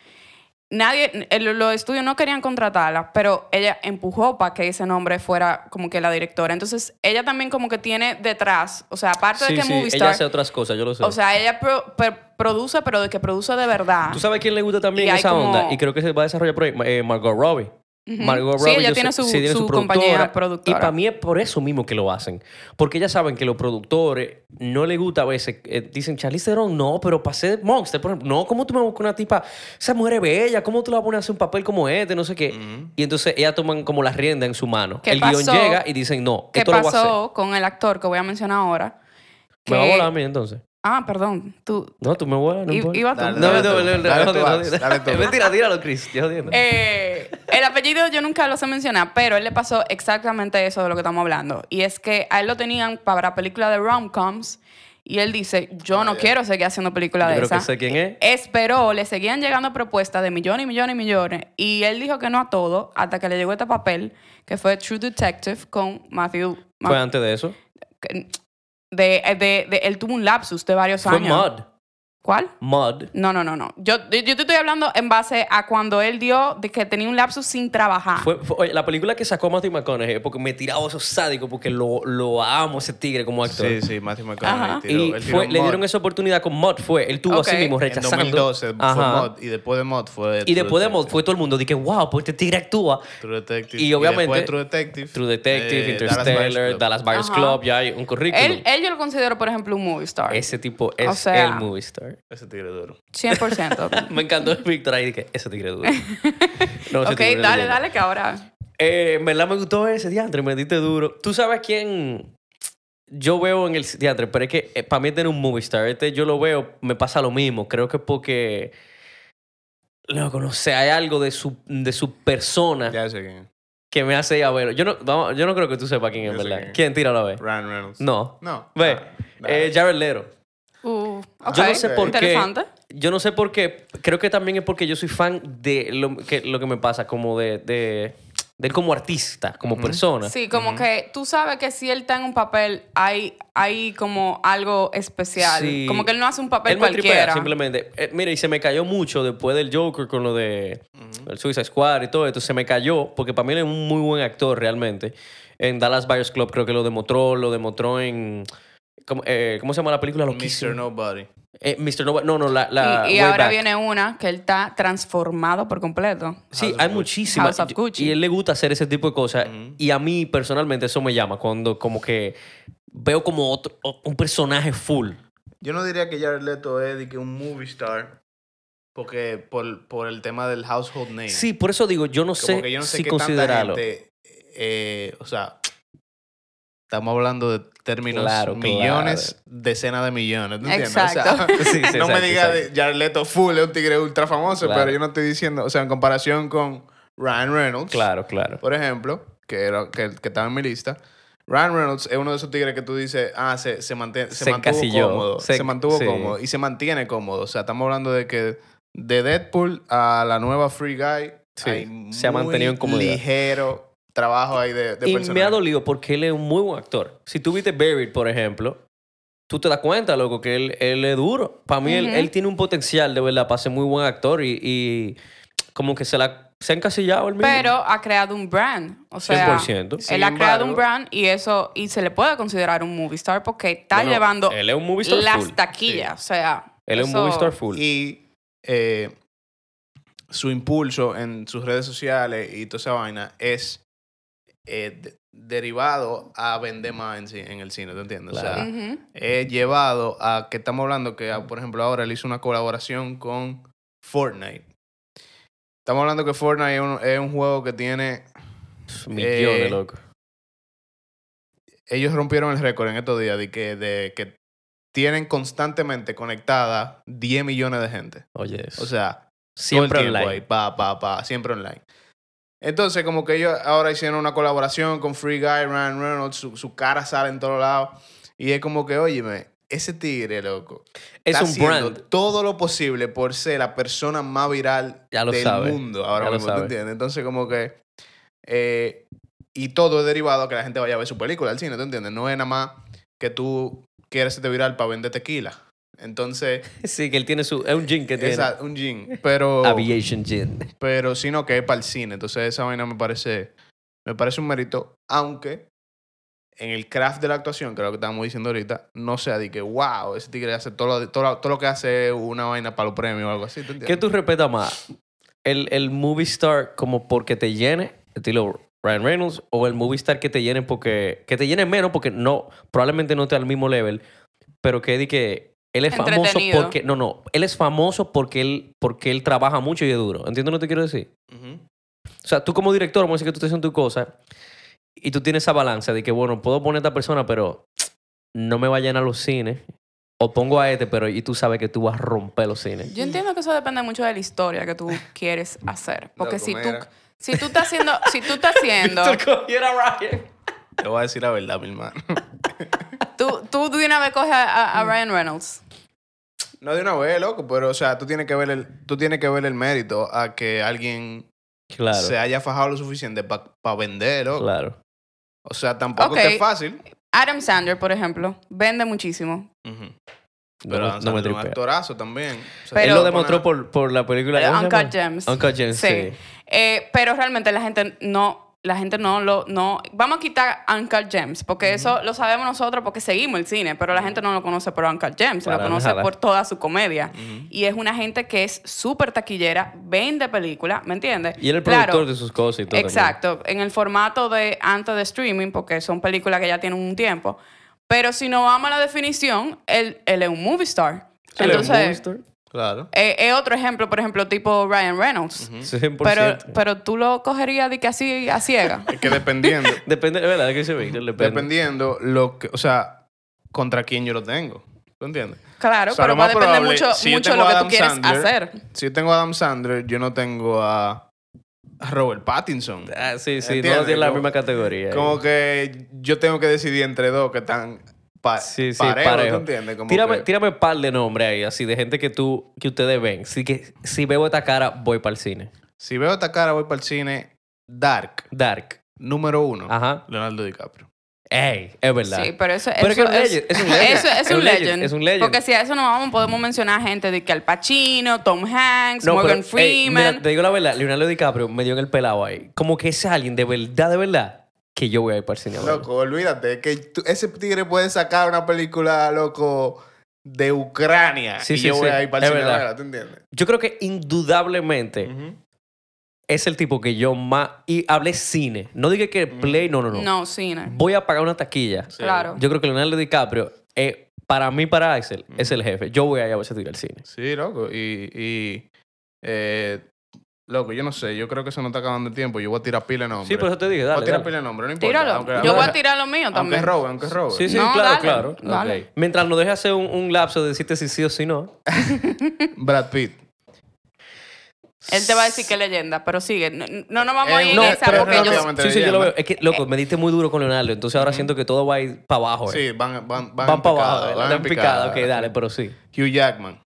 Nadie, el- los estudios no querían contratarla, pero ella empujó para que ese nombre fuera como que la directora. Entonces, ella también como que tiene detrás, o sea, aparte Sí, de que sí, Movie ella hace otras cosas, yo lo sé. o sea, ella pro- produce, pero de que produce de verdad. ¿Tú sabes quién le gusta también Y esa como- onda? Y creo que se va a desarrollar por ahí, eh, Margot Robbie. Margot Sí, Robbie, ella yo tiene sé- su, sí, tiene su productora, compañía productora. Y para mí es por eso mismo que lo hacen. Porque ellas saben que los productores no les gusta a veces. eh, dicen, Charlize Theron, no, pero para ser Monster, por ejemplo, no, ¿cómo tú me buscas una tipa? Esa mujer es bella, ¿cómo tú la pones a hacer un papel como este? No sé qué. Y entonces ellas toman como la rienda en su mano. ¿Qué El guion pasó? llega y dicen, no, ¿Qué esto lo voy a hacer. pasó con el actor que voy a mencionar ahora? Me va a volar a mí entonces. Ah, perdón. Tú, No, tú me vuelas, no i- iba tú. Dale, No, dale no, no, no, Dale tú, dale. Es mentira, tíralo, Chris. Eh, el apellido yo nunca lo sé mencionar, pero él le pasó exactamente eso de lo que estamos hablando. Y es que a él lo tenían para la película de rom-coms y él dice, yo no ya. quiero seguir haciendo películas de esas. sé quién es. Esperó, le seguían llegando propuestas de millones y millones y millones. Y él dijo que no a todo hasta que le llegó este papel, que fue True Detective con Matthew... Ma- Fue antes de eso. que- de, de, de- él tuvo un lapsus de varios Fue años. Mud. ¿Cuál? Mud. No, no, no, no. Yo, yo te estoy hablando en base a cuando él dio de que tenía un lapsus sin trabajar. Fue, fue- oye, la película que sacó Matthew McConaughey, porque me tiraba esos sádicos, porque lo, lo amo ese tigre como actor. Sí, sí, Matthew Ajá. McConaughey. tiró- Y él tiró fue- le dieron esa oportunidad con Mod, fue. Él tuvo Ok. así mismo En rechazando. 2012 fue Ajá. Mod y después de Mod fue Y después de True Mod fue todo el mundo, dije, wow, pues este tigre actúa. True Detective. Y obviamente- después de True Detective. True Detective, eh, Interstellar, Dallas Buyers Ajá. Club, ya hay un currículum. él, él yo lo considero, por ejemplo, un movie star. Ese tipo es O sea- el movie star. Ese tigre duro. 100%. Me encantó el Víctor ahí, dije, ese tigre duro. No, ese ok, tigre dale, duro. dale, que ahora... Eh, en verdad me gustó ese diantre, me diste duro. ¿Tú sabes quién yo veo en el diantre? Pero es que para mí tener un movie star, este yo lo veo, me pasa lo mismo. Creo que porque, loco, no sé, hay algo de su, de su persona Ya sé quién es. que me hace ir a verlo. Yo no, vamos, yo no creo que tú sepas quién es, Yo sé ¿verdad? quién es. ¿Quién? Tíralo a ver. Ryan Reynolds. No. No. Ve, Ah, eh, Jared Leto. Uh, Yo no sé por qué. Yo no sé por qué. Creo que también es porque yo soy fan de lo que, lo que me pasa, como de, de, de él como artista, como persona. Sí, como que tú sabes que si él está en un papel, hay, hay como algo especial. Sí. Como que él no hace un papel Él me tripea, cualquiera. simplemente. Eh, mira, y se me cayó mucho después del Joker con lo de el Suicide Squad y todo esto. Se me cayó porque para mí él es un muy buen actor realmente. En Dallas Buyers Club creo que lo demostró, lo demostró en... ¿Cómo, eh, ¿cómo se llama la película? Loquísimo. Mr. Nobody. Eh, Mr. Nova- No, no, la... la y y ahora Back. viene una que él está transformado por completo. Sí, House hay muchísimas. House of Gucci. Y a él le gusta hacer ese tipo de cosas. Y a mí, personalmente, eso me llama. Cuando como que veo como otro, un personaje full. Yo no diría que Jared Leto es que un movie star. Porque por, por el tema del household name. Sí, por eso digo, yo no Como sé que yo no sé si qué tanta considerarlo. gente, eh, o sea, estamos hablando de términos Claro, millones, decenas de millones. ¿tú entiendes? Exacto. O sea, Sí, sí, no me digas exacto. de Jared Leto full, es un tigre ultra famoso, Claro. pero yo no estoy diciendo, o sea, en comparación con Ryan Reynolds, Claro, claro. por ejemplo, que, era, que, que estaba en mi lista. Ryan Reynolds es uno de esos tigres que tú dices, ah, se, se, mantiene, se, Se mantuvo encasilló. cómodo. Se- Se, mantuvo sí. cómodo y se mantiene cómodo. O sea, estamos hablando de que de Deadpool a la nueva Free Guy Sí, hay se ha mantenido en comodidad. ligero trabajo ahí de, de Y me ha dolido porque él es un muy buen actor. Si tú viste Buried, por ejemplo, tú te das cuenta, loco, que él, él es duro. Para mí, él, él tiene un potencial de verdad para ser muy buen actor y, y como que se la Se ha encasillado el mismo. Pero ha creado un brand. O sea, 100%. Sin él ha creado un brand y eso, y se le puede considerar un movie star porque está Bueno, llevando él es un movie star las full. taquillas. O sea, Él es un movie star full. Y eh, su impulso en sus redes sociales y toda esa vaina es eh, de- derivado a vender más en, el cine, ¿te entiendes? O sea, Ujú. es llevado a que estamos hablando que, ah, por ejemplo, ahora él hizo una colaboración con Fortnite. Estamos hablando que Fortnite es un, es un juego que tiene... Millones, eh, loco. Ellos rompieron el récord en estos días de que, de que tienen constantemente conectada 10 millones de gente. Oye, eso. O sea, siempre online. ahí, pa, pa, pa, siempre online. Entonces, como que ellos ahora hicieron una colaboración con Free Guy, Ryan Reynolds, su, su cara sale en todos lados. Y es como que, óyeme, ese tigre, loco, Es está un haciendo brand. todo lo posible por ser la persona más viral Ya lo del sabe, mundo ahora ya lo mismo, ¿te sabe. entiendes? Entonces, como que... eh, y todo es derivado a que la gente vaya a ver su película al cine, ¿te entiendes? No es nada más que tú quieres hacerte viral para vender tequila. Entonces, Sí, que él tiene su. Es un gin que tiene. esa, un gin. Pero... Aviation gin. pero sino que es para el cine. Entonces esa vaina me parece, me parece un mérito, aunque en el craft de la actuación, que es lo que estábamos diciendo ahorita, no sea de que, wow, ese tigre hace todo lo, todo todo lo que hace una vaina para los premios o algo así. ¿te entiendes? ¿Qué tú respetas más? ¿El, ¿El movie star como porque te llene, estilo Ryan Reynolds, o el movie star que te llene porque. que te llene menos porque no, probablemente no esté al mismo level, pero que di que él es famoso porque. No, no. Él es famoso porque él, porque él trabaja mucho y es duro. ¿Entiendes lo que te quiero decir? Ujú. O sea, tú como director, vamos a decir que tú estás haciendo tu cosa y tú tienes esa balanza de que, bueno, puedo poner a esta persona, pero no me vayan a los cines. O pongo a este, pero y tú sabes que tú vas a romper los cines. Yo entiendo que eso depende mucho de la historia que tú quieres hacer. Porque si tú, si tú estás haciendo, si tú estás haciendo. Te voy a decir la verdad, mi hermano. tú, tú de una vez coges a, a- a Ryan Reynolds. No de una vez, loco, pero o sea, tú tienes que ver el, tú tienes que ver el mérito a que alguien Claro. se haya fajado lo suficiente para vender, loco. Claro. O sea, tampoco Ok. es fácil. Adam Sandler, por ejemplo, vende muchísimo. No, Pero no me es un actorazo también. O sea, Pero- Él lo demostró por, por la película. Eh, ¿cómo se Uncut? Gems. Uncut Gems, sí. Sí. Eh, pero realmente la gente no, la gente no lo, no, vamos a quitar Uncut Gems, porque eso lo sabemos nosotros porque seguimos el cine, pero la gente no lo conoce por Gems, Para lo conoce por toda su comedia. Y es una gente que es súper taquillera, vende películas, ¿me entiendes? Y él es el Claro, productor de sus cosas y todo. también. Exacto, en el formato de antes de streaming, porque son películas que ya tienen un tiempo. Pero si no vamos a la definición, él, él es un movie star. Él es un movie Entonces, Claro. eh, es otro ejemplo, por ejemplo, tipo Ryan Reynolds. Ujú. 100%. Pero, pero tú lo cogerías de que así a ciega. Es que dependiendo, Depende, de verdad, que se ve. Depende. dependiendo lo que, o sea, contra quién yo lo tengo. ¿Tú entiendes? Clado, O sea, pero va a más depender probable, mucho, si mucho tengo lo que tú Adam quieres Sandler, hacer. Si yo tengo a Adam Sandler, yo no tengo a Robert Pattinson. Ah, sí, sí, no tiene la misma categoría. Como que yo tengo que decidir entre dos que están pa Sí, sí, parejo. ¿tú entiendes? Como Tírame, que- tírame un par de nombres ahí, así, de gente que tú, que ustedes ven. Así que si veo esta cara, voy para el cine. Si veo esta cara, voy para el cine. Dark, Dark. número uno. Ajá. Leonardo DiCaprio. Ey, es verdad. Sí, pero eso, Pero eso es un legend, es un legend. Eso es, Es un un legend. legend, es un legend. Porque si a eso no vamos, podemos mencionar gente de que Al Pacino, Tom Hanks, No, Morgan pero, ey, Freeman. mira, te digo la verdad, Leonardo DiCaprio me dio en el pelado ahí. Como que es alguien de verdad, de verdad, que yo voy a ir para el cine. Loco, olvídate que tú- ese tigre puede sacar una película, loco, de Ucrania. Sí, y sí, yo voy sí, a ir para es el cine a verdad. ¿tú entiendes? Yo creo que indudablemente es el tipo que yo más... Y hablé cine. No dije que play, no, no, no. no, cine. Voy a pagar una taquilla. Sí. Claro. Yo creo que Leonardo DiCaprio, eh, para mí, para Axel, es el jefe. Yo voy a ir a ver ese tigre al cine. Sí, loco. Y, y eh, loco, yo no sé, yo creo que se nos está acabando el tiempo. Yo voy a tirar pila de nombre. Sí, por eso te dije, Voy a dale, tirar dale. pila de nombre, no importa. Tíralo. aunque- Yo aunque- voy a tirar lo mío Aunque también. robe, aunque robe. Sí, sí, No, claro, dale, claro. dale. Mientras nos deje hacer un, un lapso de decirte si sí o si no. Brad Pitt. Él te va a decir que es leyenda, pero sigue. No, no nos vamos Eh, a ir no, en esa pero porque yo... Sí, sí, yo lo veo. Es que, loco, me diste muy duro con Leonardo, entonces ahora siento que todo va a ir para abajo. eh. Sí, van, van, van, Van en para abajo, van van picada. Ok, dale, pero sí. Hugh Jackman.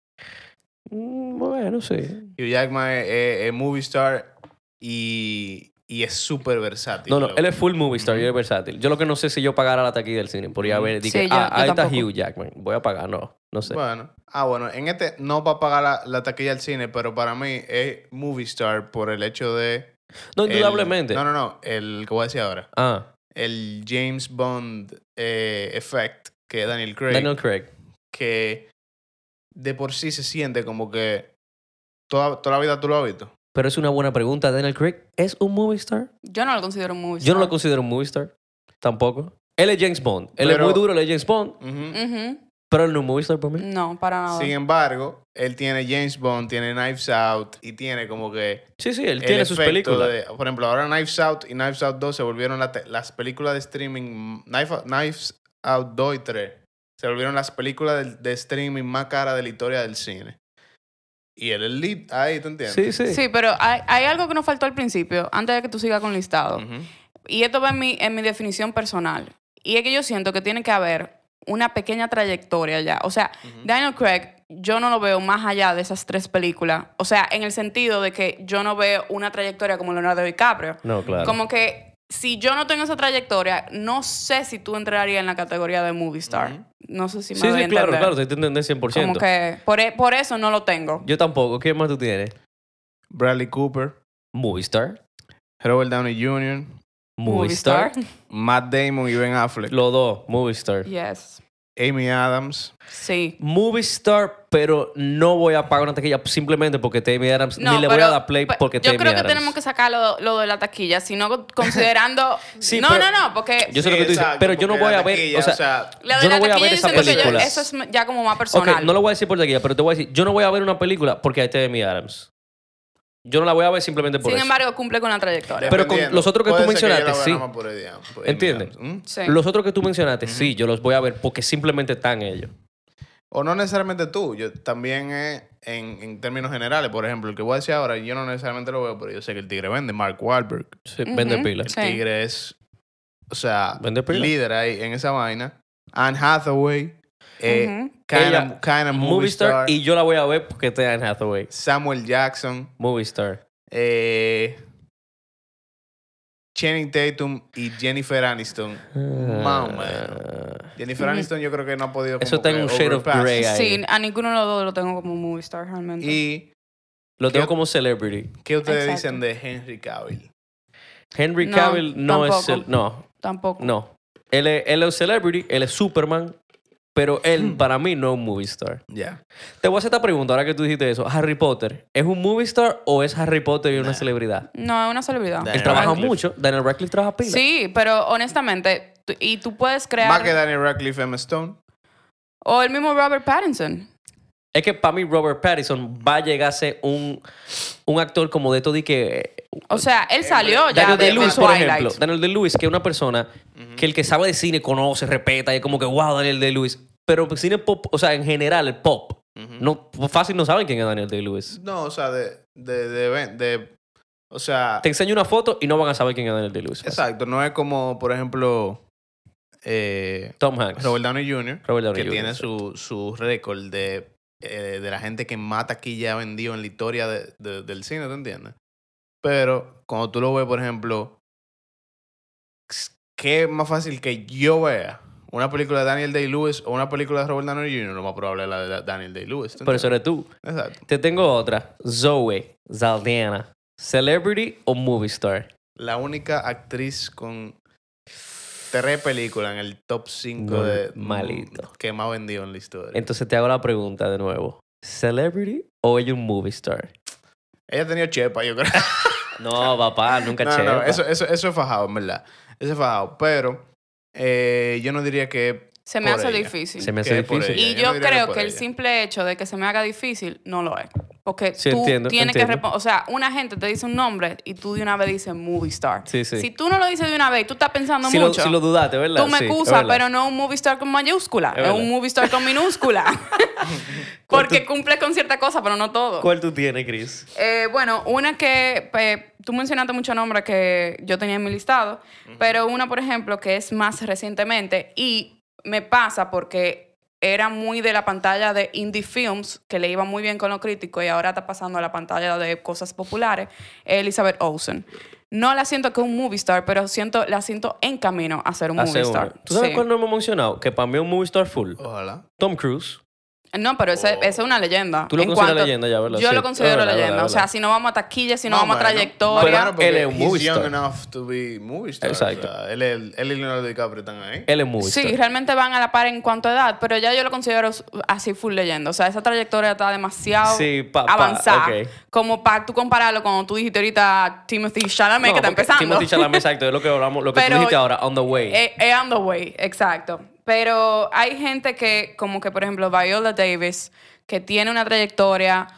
Mm, Bueno, sí. Hugh Jackman es, es- es movie star y, y es súper versátil. No, no, él es full movie star y es versátil. Yo lo que no sé si yo pagara la taquilla del cine por ir a ver. Dije, Sí, yo- ah, yo ahí está tampoco. Hugh Jackman. Voy a pagar, no. No sé. Bueno, ah, bueno, en este no va a pagar la, la taquilla al cine, pero para mí es movie star por el hecho de. no, el- indudablemente. no, no, no, el que voy a decir ahora. Ah, El James Bond eh, effect, que es Daniel Craig, Daniel Craig. que de por sí se siente como que toda, toda la vida tú lo has visto. Pero es una buena pregunta. ¿Daniel Craig es un movie star? Yo no lo considero un movie Yo no lo star. considero un movie star. Tampoco. Él es James Bond. Él es muy duro, él es James Bond. Ujú. Ujú. Pero él no es un movie star para mí. No, para nada. Sin embargo, él tiene James Bond, tiene Knives Out y tiene como que Sí, sí, él el tiene sus efecto películas. de- por ejemplo, ahora Knives Out y Knives Out 2 se volvieron la te- las películas de streaming. Knife- Knives Out 2 y 3 se volvieron las películas de, de streaming más caras de la historia del cine. Y él es el lead ahí, ¿tú entiendes? Sí, sí. Sí, pero hay, hay algo que nos faltó al principio, antes de que tú sigas con el listado. Y esto va en mi, en mi definición personal. Y es que yo siento que tiene que haber una pequeña trayectoria ya. O sea, Daniel Craig, yo no lo veo más allá de esas tres películas. O sea, en el sentido de que yo no veo una trayectoria como Leonardo DiCaprio. No, claro. Como que si yo no tengo esa trayectoria, no sé si tú entrarías en la categoría de movie star. No sé si me sí, a sí, claro, claro. Te entienden 100%. Como que por, e- por eso no lo tengo. Yo tampoco. ¿Qué más tú tienes? Bradley Cooper, Movie star. Robert Downey Jr., Movie star. Matt Damon y Ben Affleck, Los dos, movie star. Yes. Amy Adams. Sí. Movie star, pero no voy a pagar una taquilla simplemente porque Tammy Adams. No, ni le voy a dar play porque Yo Tammy creo que Adams. tenemos que sacar lo, lo de la taquilla, sino considerando... Sí, no, pero- no, no, porque... Yo sé lo que tú dices, exacto, pero yo no voy a ver. o sea, lo de yo la no voy a taquilla ver yo esa siento que yo- película. eso es ya como más personal. no lo voy a decir por taquilla, pero te voy a decir, yo no voy a ver una película porque hay Tammy Adams. Yo no la voy a ver simplemente por Sin eso. embargo, cumple con la trayectoria. Pero con los otros que tú mencionaste, vea sí. ¿Entiendes? ¿Mm? Sí. Los otros que tú mencionaste, sí, yo los voy a ver porque simplemente están ellos. O no necesariamente tú, yo también eh, en, en términos generales, por ejemplo, el que voy a decir ahora, yo no necesariamente lo veo, pero yo sé que el tigre vende, Mark Wahlberg. Sí. Vende pila. El Sí. tigre es, o sea, Vende pila. líder ahí en esa vaina. Anne Hathaway, eh, Ujú. kinda, Ella, kinda movie, Movie star, star, y yo la voy a ver porque está en Hathaway. Samuel Jackson, Movie star. eh, Channing Tatum y Jennifer Aniston. Más o menos. Jennifer. Aniston yo creo que no ha podido Eso está en un shade of grey ahí. Sí, a ninguno de los dos lo tengo como movie star realmente. Y, Lo tengo ¿Qué- como celebrity. ¿qué ustedes Exacto. dicen de Henry Cavill? Henry No, Cavill no es... cel- No, Tampoco. no. Él es, él es celebrity, él es Superman, pero él para mí no es un movie star. Ya. Te voy a hacer esta pregunta ahora que tú dijiste eso. ¿Harry Potter es un movie star o es Harry Potter y una Nah. celebridad? No, es una celebridad. Daniel Él trabaja Radcliffe. mucho. Daniel Radcliffe trabaja pila. Sí, pero honestamente, y tú puedes crear... Más que Daniel Radcliffe Emma Stone. O el mismo Robert Pattinson. Es que para mí Robert Pattinson va a llegar a ser un, un actor como de todo y que... O sea, él salió ya Daniel de, de Day-Lewis, por Twilight. ejemplo. Daniel Day-Lewis, que es una persona que el que sabe de cine conoce, respeta y es como que, wow, Daniel Day-Lewis. Pero cine pop, o sea, en general, el pop. no, fácil no saben quién es Daniel Day-Lewis. No, o sea, de, de, de, de- o sea, Te enseño una foto y no van a saber quién es Daniel Day-Lewis. exacto, no es como, por ejemplo, eh, Tom Hanks. Robert Downey Jr., Robert Downey que Jr., tiene su, su récord de, eh, de la gente que más taquilla ha vendido en la historia de- de- del cine, ¿te entiendes? Pero cuando tú lo ves, por ejemplo, ¿qué es más fácil que yo vea? ¿Una película de Daniel Day-Lewis o una película de Robert Downey Jr.? Lo más probable es la de Daniel Day-Lewis. ¿te Pero eres tú. Exacto. Te tengo otra. Zoe Zaldiana. ¿Celebrity o movie star? La única actriz con tres películas en el top 5 No, de malito. que más vendió en la historia. Entonces te hago la pregunta de nuevo. ¿Celebrity o ella un movie star? Ella tenía chepa, yo creo. No, papá, nunca no, chepa. no, eso, eso, eso es fajado, en verdad. Eso es fajado. Pero eh, yo no diría que. Se me por hace ella. difícil. Se me hace difícil. Y yo creo que el simple hecho de que se me haga difícil no lo es. Porque Sí, tú entiendo, tienes que entiendo. responder. O sea, una gente te dice un nombre y tú de una vez dices movie star. Sí, sí. Si tú no lo dices de una vez y tú estás pensando si, lo, mucho, si lo dudaste, ¿verdad? tú me excusas, pero no un movie star con mayúscula. Es un movie star con minúscula. Porque cumple con cierta cosa, pero no todo. ¿Cuál tú tienes, Chris? Eh, bueno, una que pues, tú mencionaste muchos nombres que yo tenía en mi listado, pero una, por ejemplo, que es más recientemente y me pasa porque era muy de la pantalla de indie films, que le iba muy bien con los críticos y ahora está pasando a la pantalla de cosas populares, es Elizabeth Olsen. No la siento que un movie star, pero siento, la siento en camino a ser un Hace movie star. ¿Tú sabes Sí. cuál no hemos mencionado? Que para mí es un movie star full. Ojalá. Tom Cruise. No, pero ese, Oh. es una leyenda. Tú lo En consideras cuanto- leyenda ya, ¿verdad? Yo Sí. lo considero Es verdad, leyenda. verdad, O sea, verdad. si no vamos a taquilla, si no vamos a trayectoria. Pero porque él es un he's movie young star. enough to be movie star. Exacto. O sea, él, él, él y Leonardo DiCaprio están ahí. Él es movie Sí, star. realmente van a la par en cuanto a edad, pero ya yo lo considero así full leyenda. O sea, esa trayectoria está demasiado Sí, pa- pa- avanzada. ok. Como para tú compararlo con tú dijiste ahorita Timothy Chalamet, No, que está empezando. Timothy Chalamet, exacto, es lo que hablamos, lo que Pero- tú dijiste ahora, on the way. Es es on the way, exacto. Pero hay gente que, como que, por ejemplo, Viola Davis, que tiene una trayectoria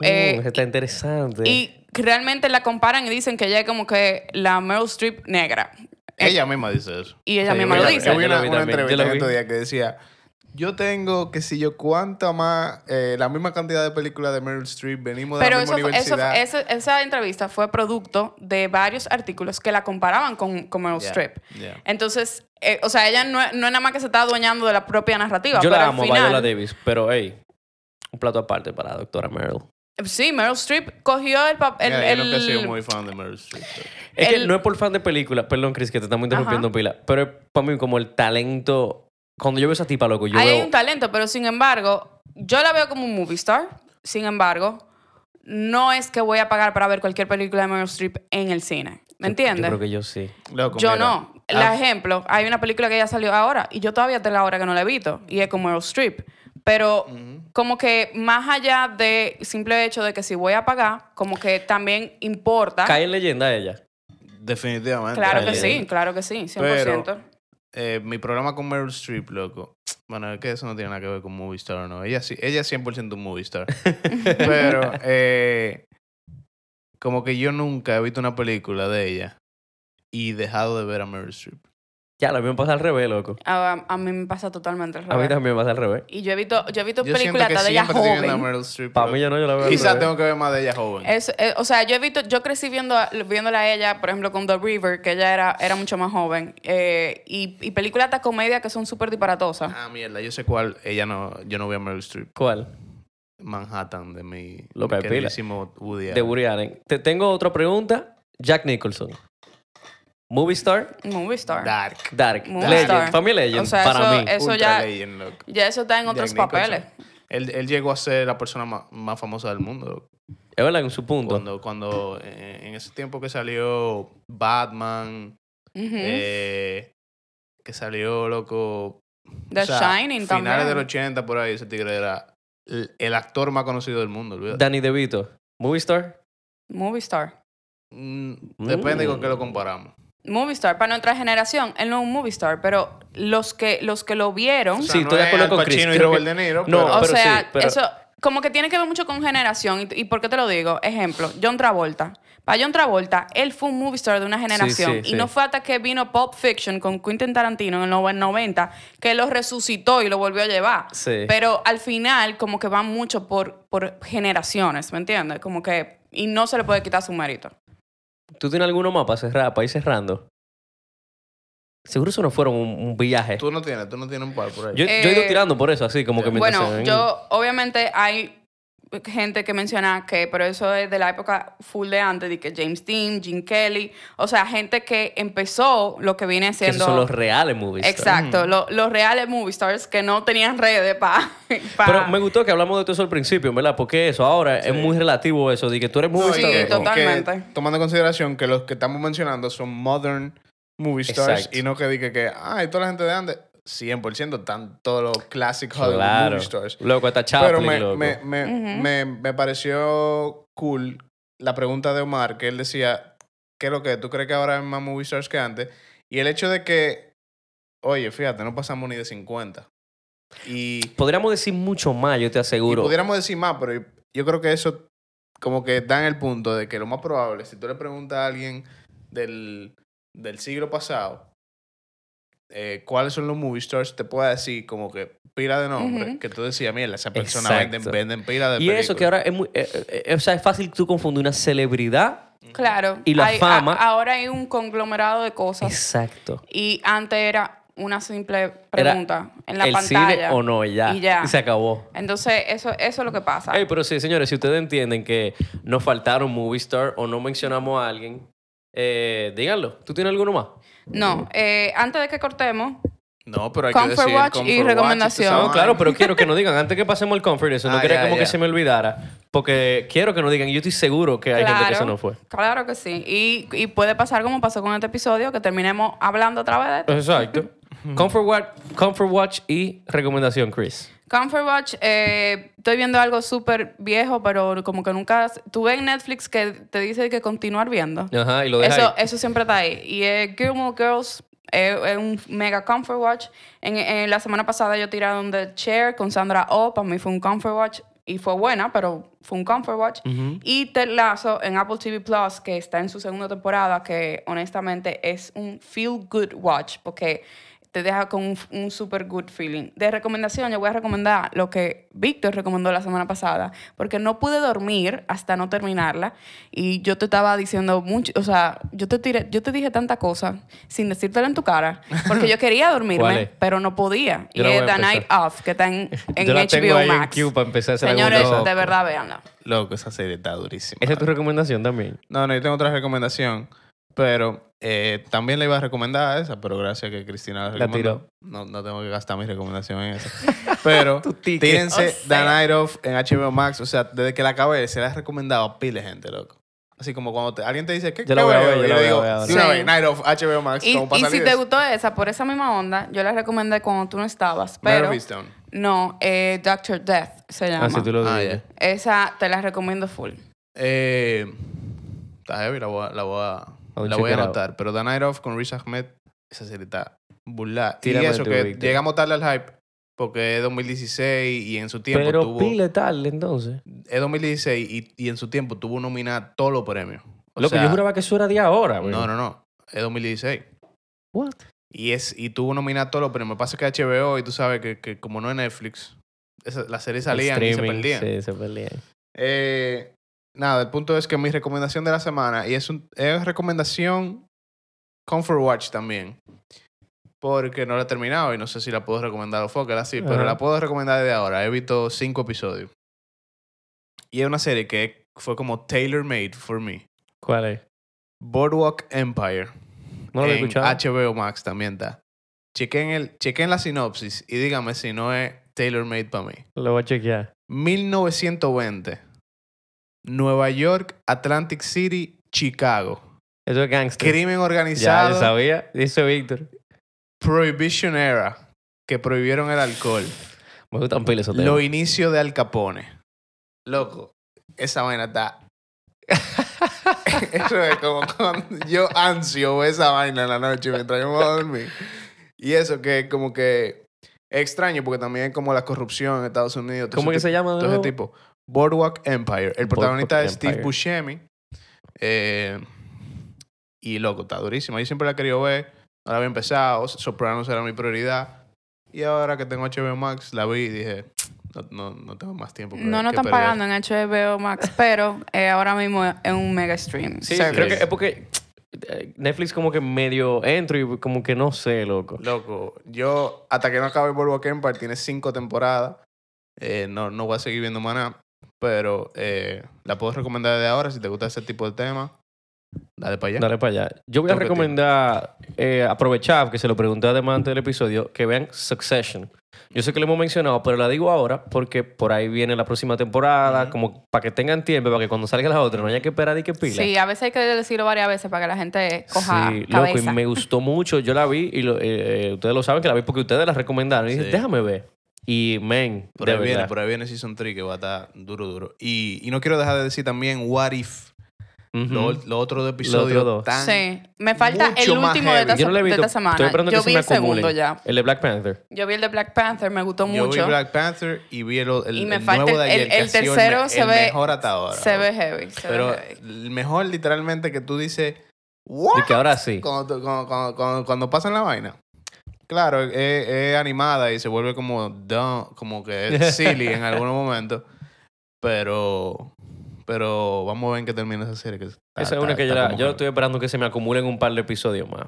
eh, Mm, eso está interesante. y realmente la comparan y dicen que ella es como que la Meryl Streep negra. Ella misma dice eso. Y ella misma lo dice. Yo vi una, una entrevista el otro día que decía, yo tengo que si yo cuánta más, eh, la misma cantidad de películas de Meryl Streep, venimos de Pero la misma eso, universidad. esa entrevista fue producto de varios artículos que la comparaban con, con Meryl Yeah, Streep. yeah. Entonces, eh, o sea, ella no, es- no es nada más que se está adueñando de la propia narrativa. Yo pero la al amo, final, Viola Davis, pero hey, un plato aparte para la doctora Meryl. Sí, Meryl Streep cogió el papel. Mira, yo nunca he sido muy fan de Meryl Streep. pero- Es que El- no es por fan de películas, perdón, Chris, que te estamos interrumpiendo pila, pero es para mí como el talento. Cuando yo veo esa tipa, loco, yo Ahí hay un talento, pero sin embargo, yo la veo como un movie star. Sin embargo, no es que voy a pagar para ver cualquier película de Meryl Streep en el cine. ¿Me Yo entiendes? creo que yo sí. Loco, Yo mira, no. El ah, ejemplo, hay una película que ya salió ahora y yo todavía tengo la hora que no la he visto y es como Meryl Streep. Pero como que más allá de simple hecho de que si voy a pagar, como que también importa. Cae en leyenda ella. Definitivamente. Claro que sí, claro que sí, 100%. Pero- Eh, mi problema con Meryl Streep, loco. Bueno, es que eso no tiene nada que ver con movie star o no. Ella sí, ella es 100% un movie star. Pero, eh, como que yo nunca he visto una película de ella y dejado de ver a Meryl Streep. Ya, lo mismo pasa al revés, loco. a, a mí me pasa totalmente al A mí revés. también me pasa al revés. Y yo he visto, yo he visto Yo películas que de ella a joven. Para mí yo no, yo la veo Quizás revés. tengo que ver más de ella joven. Es- eh, o sea, yo he visto, yo crecí viendo, viéndola a ella, por ejemplo, con The River, que ella era, era mucho más joven. eh, y, y películas de comedia que son súper disparatosas. Ah, mierda, yo sé cuál. Ella no, yo no veo a Meryl Streep. ¿Cuál? Manhattan, de mi, pila. queridísimo Woody De. Woody Allen. Te tengo otra pregunta. Jack Nicholson. Movie star, Movie star. Dark. Dark. Movie Legend. star. Para mí Legend. O sea, para eso- mí. eso Ultra ya- legend, loco. Ya eso está en otros Nicholson. papeles. Él, él llegó a ser la persona más, más famosa del mundo. loco. Es verdad, en su punto. Cuando, cuando eh, en ese tiempo que salió Batman, eh, que salió, loco. The Shining Finales también. del 80 por ahí, ese tigre era el, el actor más conocido del mundo. olvídate. Danny DeVito. Movie star. Movie star. Mm, depende con qué lo comparamos. Movie star. Para nuestra generación, él no es un movie star, pero los que, los que lo vieron, O sea, Sí, no estoy de acuerdo con Chris. Y Robert que- De Niro, No, pero- o pero sea, sí, pero- eso como que tiene que ver mucho con generación. ¿Y, y por qué te lo digo? Ejemplo, John Travolta. Para John Travolta, él fue un movie star de una generación. sí, y sí. no fue hasta que vino Pulp Fiction con Quentin Tarantino en el noven- 90 que lo resucitó y lo volvió a llevar. Sí. Pero al final, como que va mucho por, por generaciones, ¿me entiendes? Como que. Y no se le puede quitar su mérito. ¿Tú tienes alguno más para cerrar, para ir cerrando? Seguro eso no fueron un, un viaje. Tú no tienes, tú no tienes un par por ahí. Yo, yo he ido Eh, tirando por eso, así como que mientras Bueno, yo, obviamente, hay gente que menciona que, pero eso es de la época full de antes, de que James Dean, Gene Kelly, o sea, gente que empezó lo que viene que siendo. esos son los reales movies. Exacto, lo- los reales movie stars que no tenían redes para. Pero me gustó que hablamos de todo eso al principio, ¿verdad? Porque eso ahora es muy relativo eso, de que tú eres No, movie y star. que- no. totalmente. que tomando en consideración que los que estamos mencionando son modern movie stars Exacto. y no que diga que, ay, toda la gente de antes, 100% están todos los classic Hollywood Claro. movie stars. Loco, Pero Chaplin, me, loco. me, me, Ujú. me, me pareció cool la pregunta de Omar, que él decía, ¿qué es lo que? ¿Tú crees que ahora hay más movie stars que antes? Y el hecho de que, oye, fíjate, no pasamos ni de 50. Y, Podríamos decir mucho más, yo te aseguro. pudiéramos decir más, pero yo, yo creo que eso como que da en el punto de que lo más probable, si tú le preguntas a alguien del, del siglo pasado, eh, cuáles son los movie stars, te puede decir como que pila de nombre, que tú decías, mira, esa persona Exacto. venden, venden pila de Y eso que películas". ahora es muy... eh, eh, eh, o sea, es fácil tú confundir una celebridad. Claro. Y la hay- fama. a- ahora hay un conglomerado de cosas. Exacto. Y antes era una simple pregunta en la ¿El pantalla. cine o no? Y ya. Y ya. se acabó. Entonces, eso, eso es lo que pasa. Pero sí, señores, si ustedes entienden que nos faltaron movie star o no mencionamos a alguien, eh, díganlo. ¿Tú tienes alguno más? No, eh, antes de que cortemos, No, pero hay Comfort que decir Watch y Comfort recomendación. No, claro, pero quiero que nos digan, antes que pasemos el comfort, eso, no Ah, quería como que se me olvidara, porque quiero que nos digan, y yo estoy seguro que hay gente que se nos fue. Claro que sí. Y, y puede pasar como pasó con este episodio, que terminemos hablando otra vez de esto. Exacto. Comfort Watch, Comfort Watch y recomendación, Chris. Comfort Watch, eh, estoy viendo algo súper viejo, pero como que nunca... Tú ves en Netflix que te dice que continuar viendo. Ajá, y lo deja Eso, ahí. eso siempre está ahí. Y es Gilmore Girls, es es un mega comfort watch. En, en la semana pasada yo tiré un The Chair con Sandra Oh, para mí fue un comfort watch y fue buena, pero fue un comfort watch. Y Ted Lasso en Apple TV Plus, que está en su segunda temporada, que honestamente es un feel good watch, porque te deja con un, un super good feeling. De recomendación, yo voy a recomendar lo que Víctor recomendó la semana pasada, porque no pude dormir hasta no terminarla. Y yo te estaba diciendo mucho, o sea, yo te, tiré, yo te dije tanta cosa sin decírtelo en tu cara, porque yo quería ¿Cuál dormirme, pero no podía. Yo y es The. Night Off, que está en, en Yo la tengo HBO ahí en Max. queue para empezar a hacer Señores, de verdad, véanla. Loco, esa serie está durísima. Esa es tu recomendación también. No, no, yo tengo otra recomendación, pero eh, también le iba a recomendar esa, pero gracias que Cristina la La recomendó. tiró. No, no tengo que gastar mi recomendación en eso. Pero tírense O The sea. Night Of en HBO Max. O sea, desde que la acabé, se la he recomendado a pile gente, loco. Así como cuando te- alguien te dice, ¿qué, Yo la voy a veo? ver, yo Y la le a digo, de una Sí. vez, Night Of, HBO Max, Y, y si te gustó esa, por esa misma onda, yo la recomendé cuando tú no estabas. Pero no, eh, Doctor Death se llama. Ah, tú lo Ah. Esa te la recomiendo full. Eh, está heavy, la voy a, la voy a, I'll la voy a anotar. Pero The Night Of con Riz Ahmed, esa serie está burlada. Y eso que llegamos tarde al hype, porque es 2016 y en su tiempo Pero tuvo... pile tal, entonces. Es 2016 y, y en su tiempo tuvo nominada todos los premios. O Lo que sea, yo juraba que eso era de ahora, güey. No, no, no. Es 2016. What? Y, es, y tuvo nominada todos los premios. Pasa que HBO y tú sabes que, que como no es Netflix, esa- las series salían y se perdían. Sí, se perdían. Eh, nada, el punto es que mi recomendación de la semana, y es, un, es recomendación Comfort Watch también, porque no la he terminado y no sé si la puedo recomendar o Fokker así, pero la puedo recomendar desde ahora. He visto cinco episodios. Y es una serie que fue como tailor-made for me. ¿Cuál es? Boardwalk Empire. No lo he escuchado. HBO Max también está. Chequen, el, chequen la sinopsis y dígame si no es tailor-made para mí. Lo voy a chequear. 1920. Nueva York, Atlantic City, Chicago. Eso es gangster. Crimen Ya, yo organizado, sabía. Dice Víctor. Prohibition Era, que prohibieron el alcohol. Me gustan esos temas. Los inicios de Al Capone. Loco, esa vaina está... Eso es como cuando yo ansio esa vaina en la noche mientras yo me voy a dormir. Y eso que es como que es extraño porque también es como la corrupción en Estados Unidos. ¿Cómo que se llama Todo ese tipo. Boardwalk Empire. El protagonista Boardwalk es Steve Empire. Buscemi. Eh, y loco, está durísimo. Yo siempre la he querido ver. No la había empezado. Sopranos era mi prioridad. Y ahora que tengo HBO Max, la vi y dije, no, no, no tengo más tiempo. que- No que están perder". pagando en HBO Max, pero eh, ahora mismo es un mega stream. Sí, service. creo que es porque eh, Netflix como que medio entro y como que no sé, loco. Loco, yo hasta que no acabe Boardwalk Empire tiene cinco temporadas. Eh, no, no voy a seguir viendo más nada. Pero eh, la puedo recomendar desde ahora si te gusta ese tipo de tema. Dale para allá. Dale para allá. Yo voy a recomendar, eh, aprovechar que se lo pregunté además antes del episodio, que vean Succession. Yo sé que lo hemos mencionado, pero la digo ahora porque por ahí viene la próxima temporada, como para que tengan tiempo, para que cuando salga la otra no haya que esperar y que pila. Sí, a veces hay que decirlo varias veces para que la gente coja Sí, loco, cabeza. y me gustó mucho. Yo la vi y lo- eh, eh, ustedes lo saben que la vi porque ustedes la recomendaron. Y dije, déjame ver. Y, men, Por de ahí, viene, verdad. por ahí viene Season 3 que va a estar duro, duro. Y, y no quiero dejar de decir también What If. Ujú. Los lo otros episodios dos. tan... Sí, me falta el último de. Yo no de visto. esta semana. Estoy esperando Yo que se vi me el segundo ya. El de Black Panther. Yo vi el de Black Panther, me gustó Yo mucho. vi Black Panther y vi el, el, Y me el falta nuevo de ayer, el- tercero se el ve- mejor hasta ahora. Se ve heavy. Se Pero ve heavy. el mejor literalmente que tú dices, ¿what? Y que ahora sí. Cuando, cuando, cuando, cuando pasan la vaina. Claro, es, es animada y se vuelve como dumb, como que es silly en algunos momentos. Pero, pero vamos a ver en qué termina esa serie. Que está- Esa es una que yo, la- yo estoy esperando que se me acumulen un par de episodios más.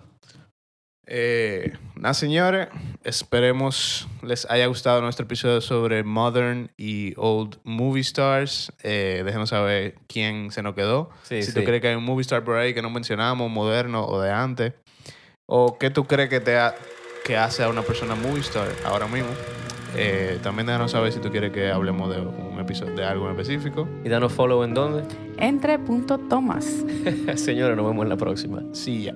Eh, nada, señores, esperemos les haya gustado nuestro episodio sobre Modern y Old Movie Stars. Eh, déjenos saber quién se nos quedó. Sí, si sí. tú crees que hay un movie star por ahí que no mencionamos, moderno o de antes. O qué tú crees que, te ha- que hace a una persona movie star ahora mismo. Eh, también déjanos saber si tú quieres que hablemos de un episodio de algo en específico. Y danos follow en dónde. Entre punto Thomas. Señores, nos vemos en la próxima. Sí, ya.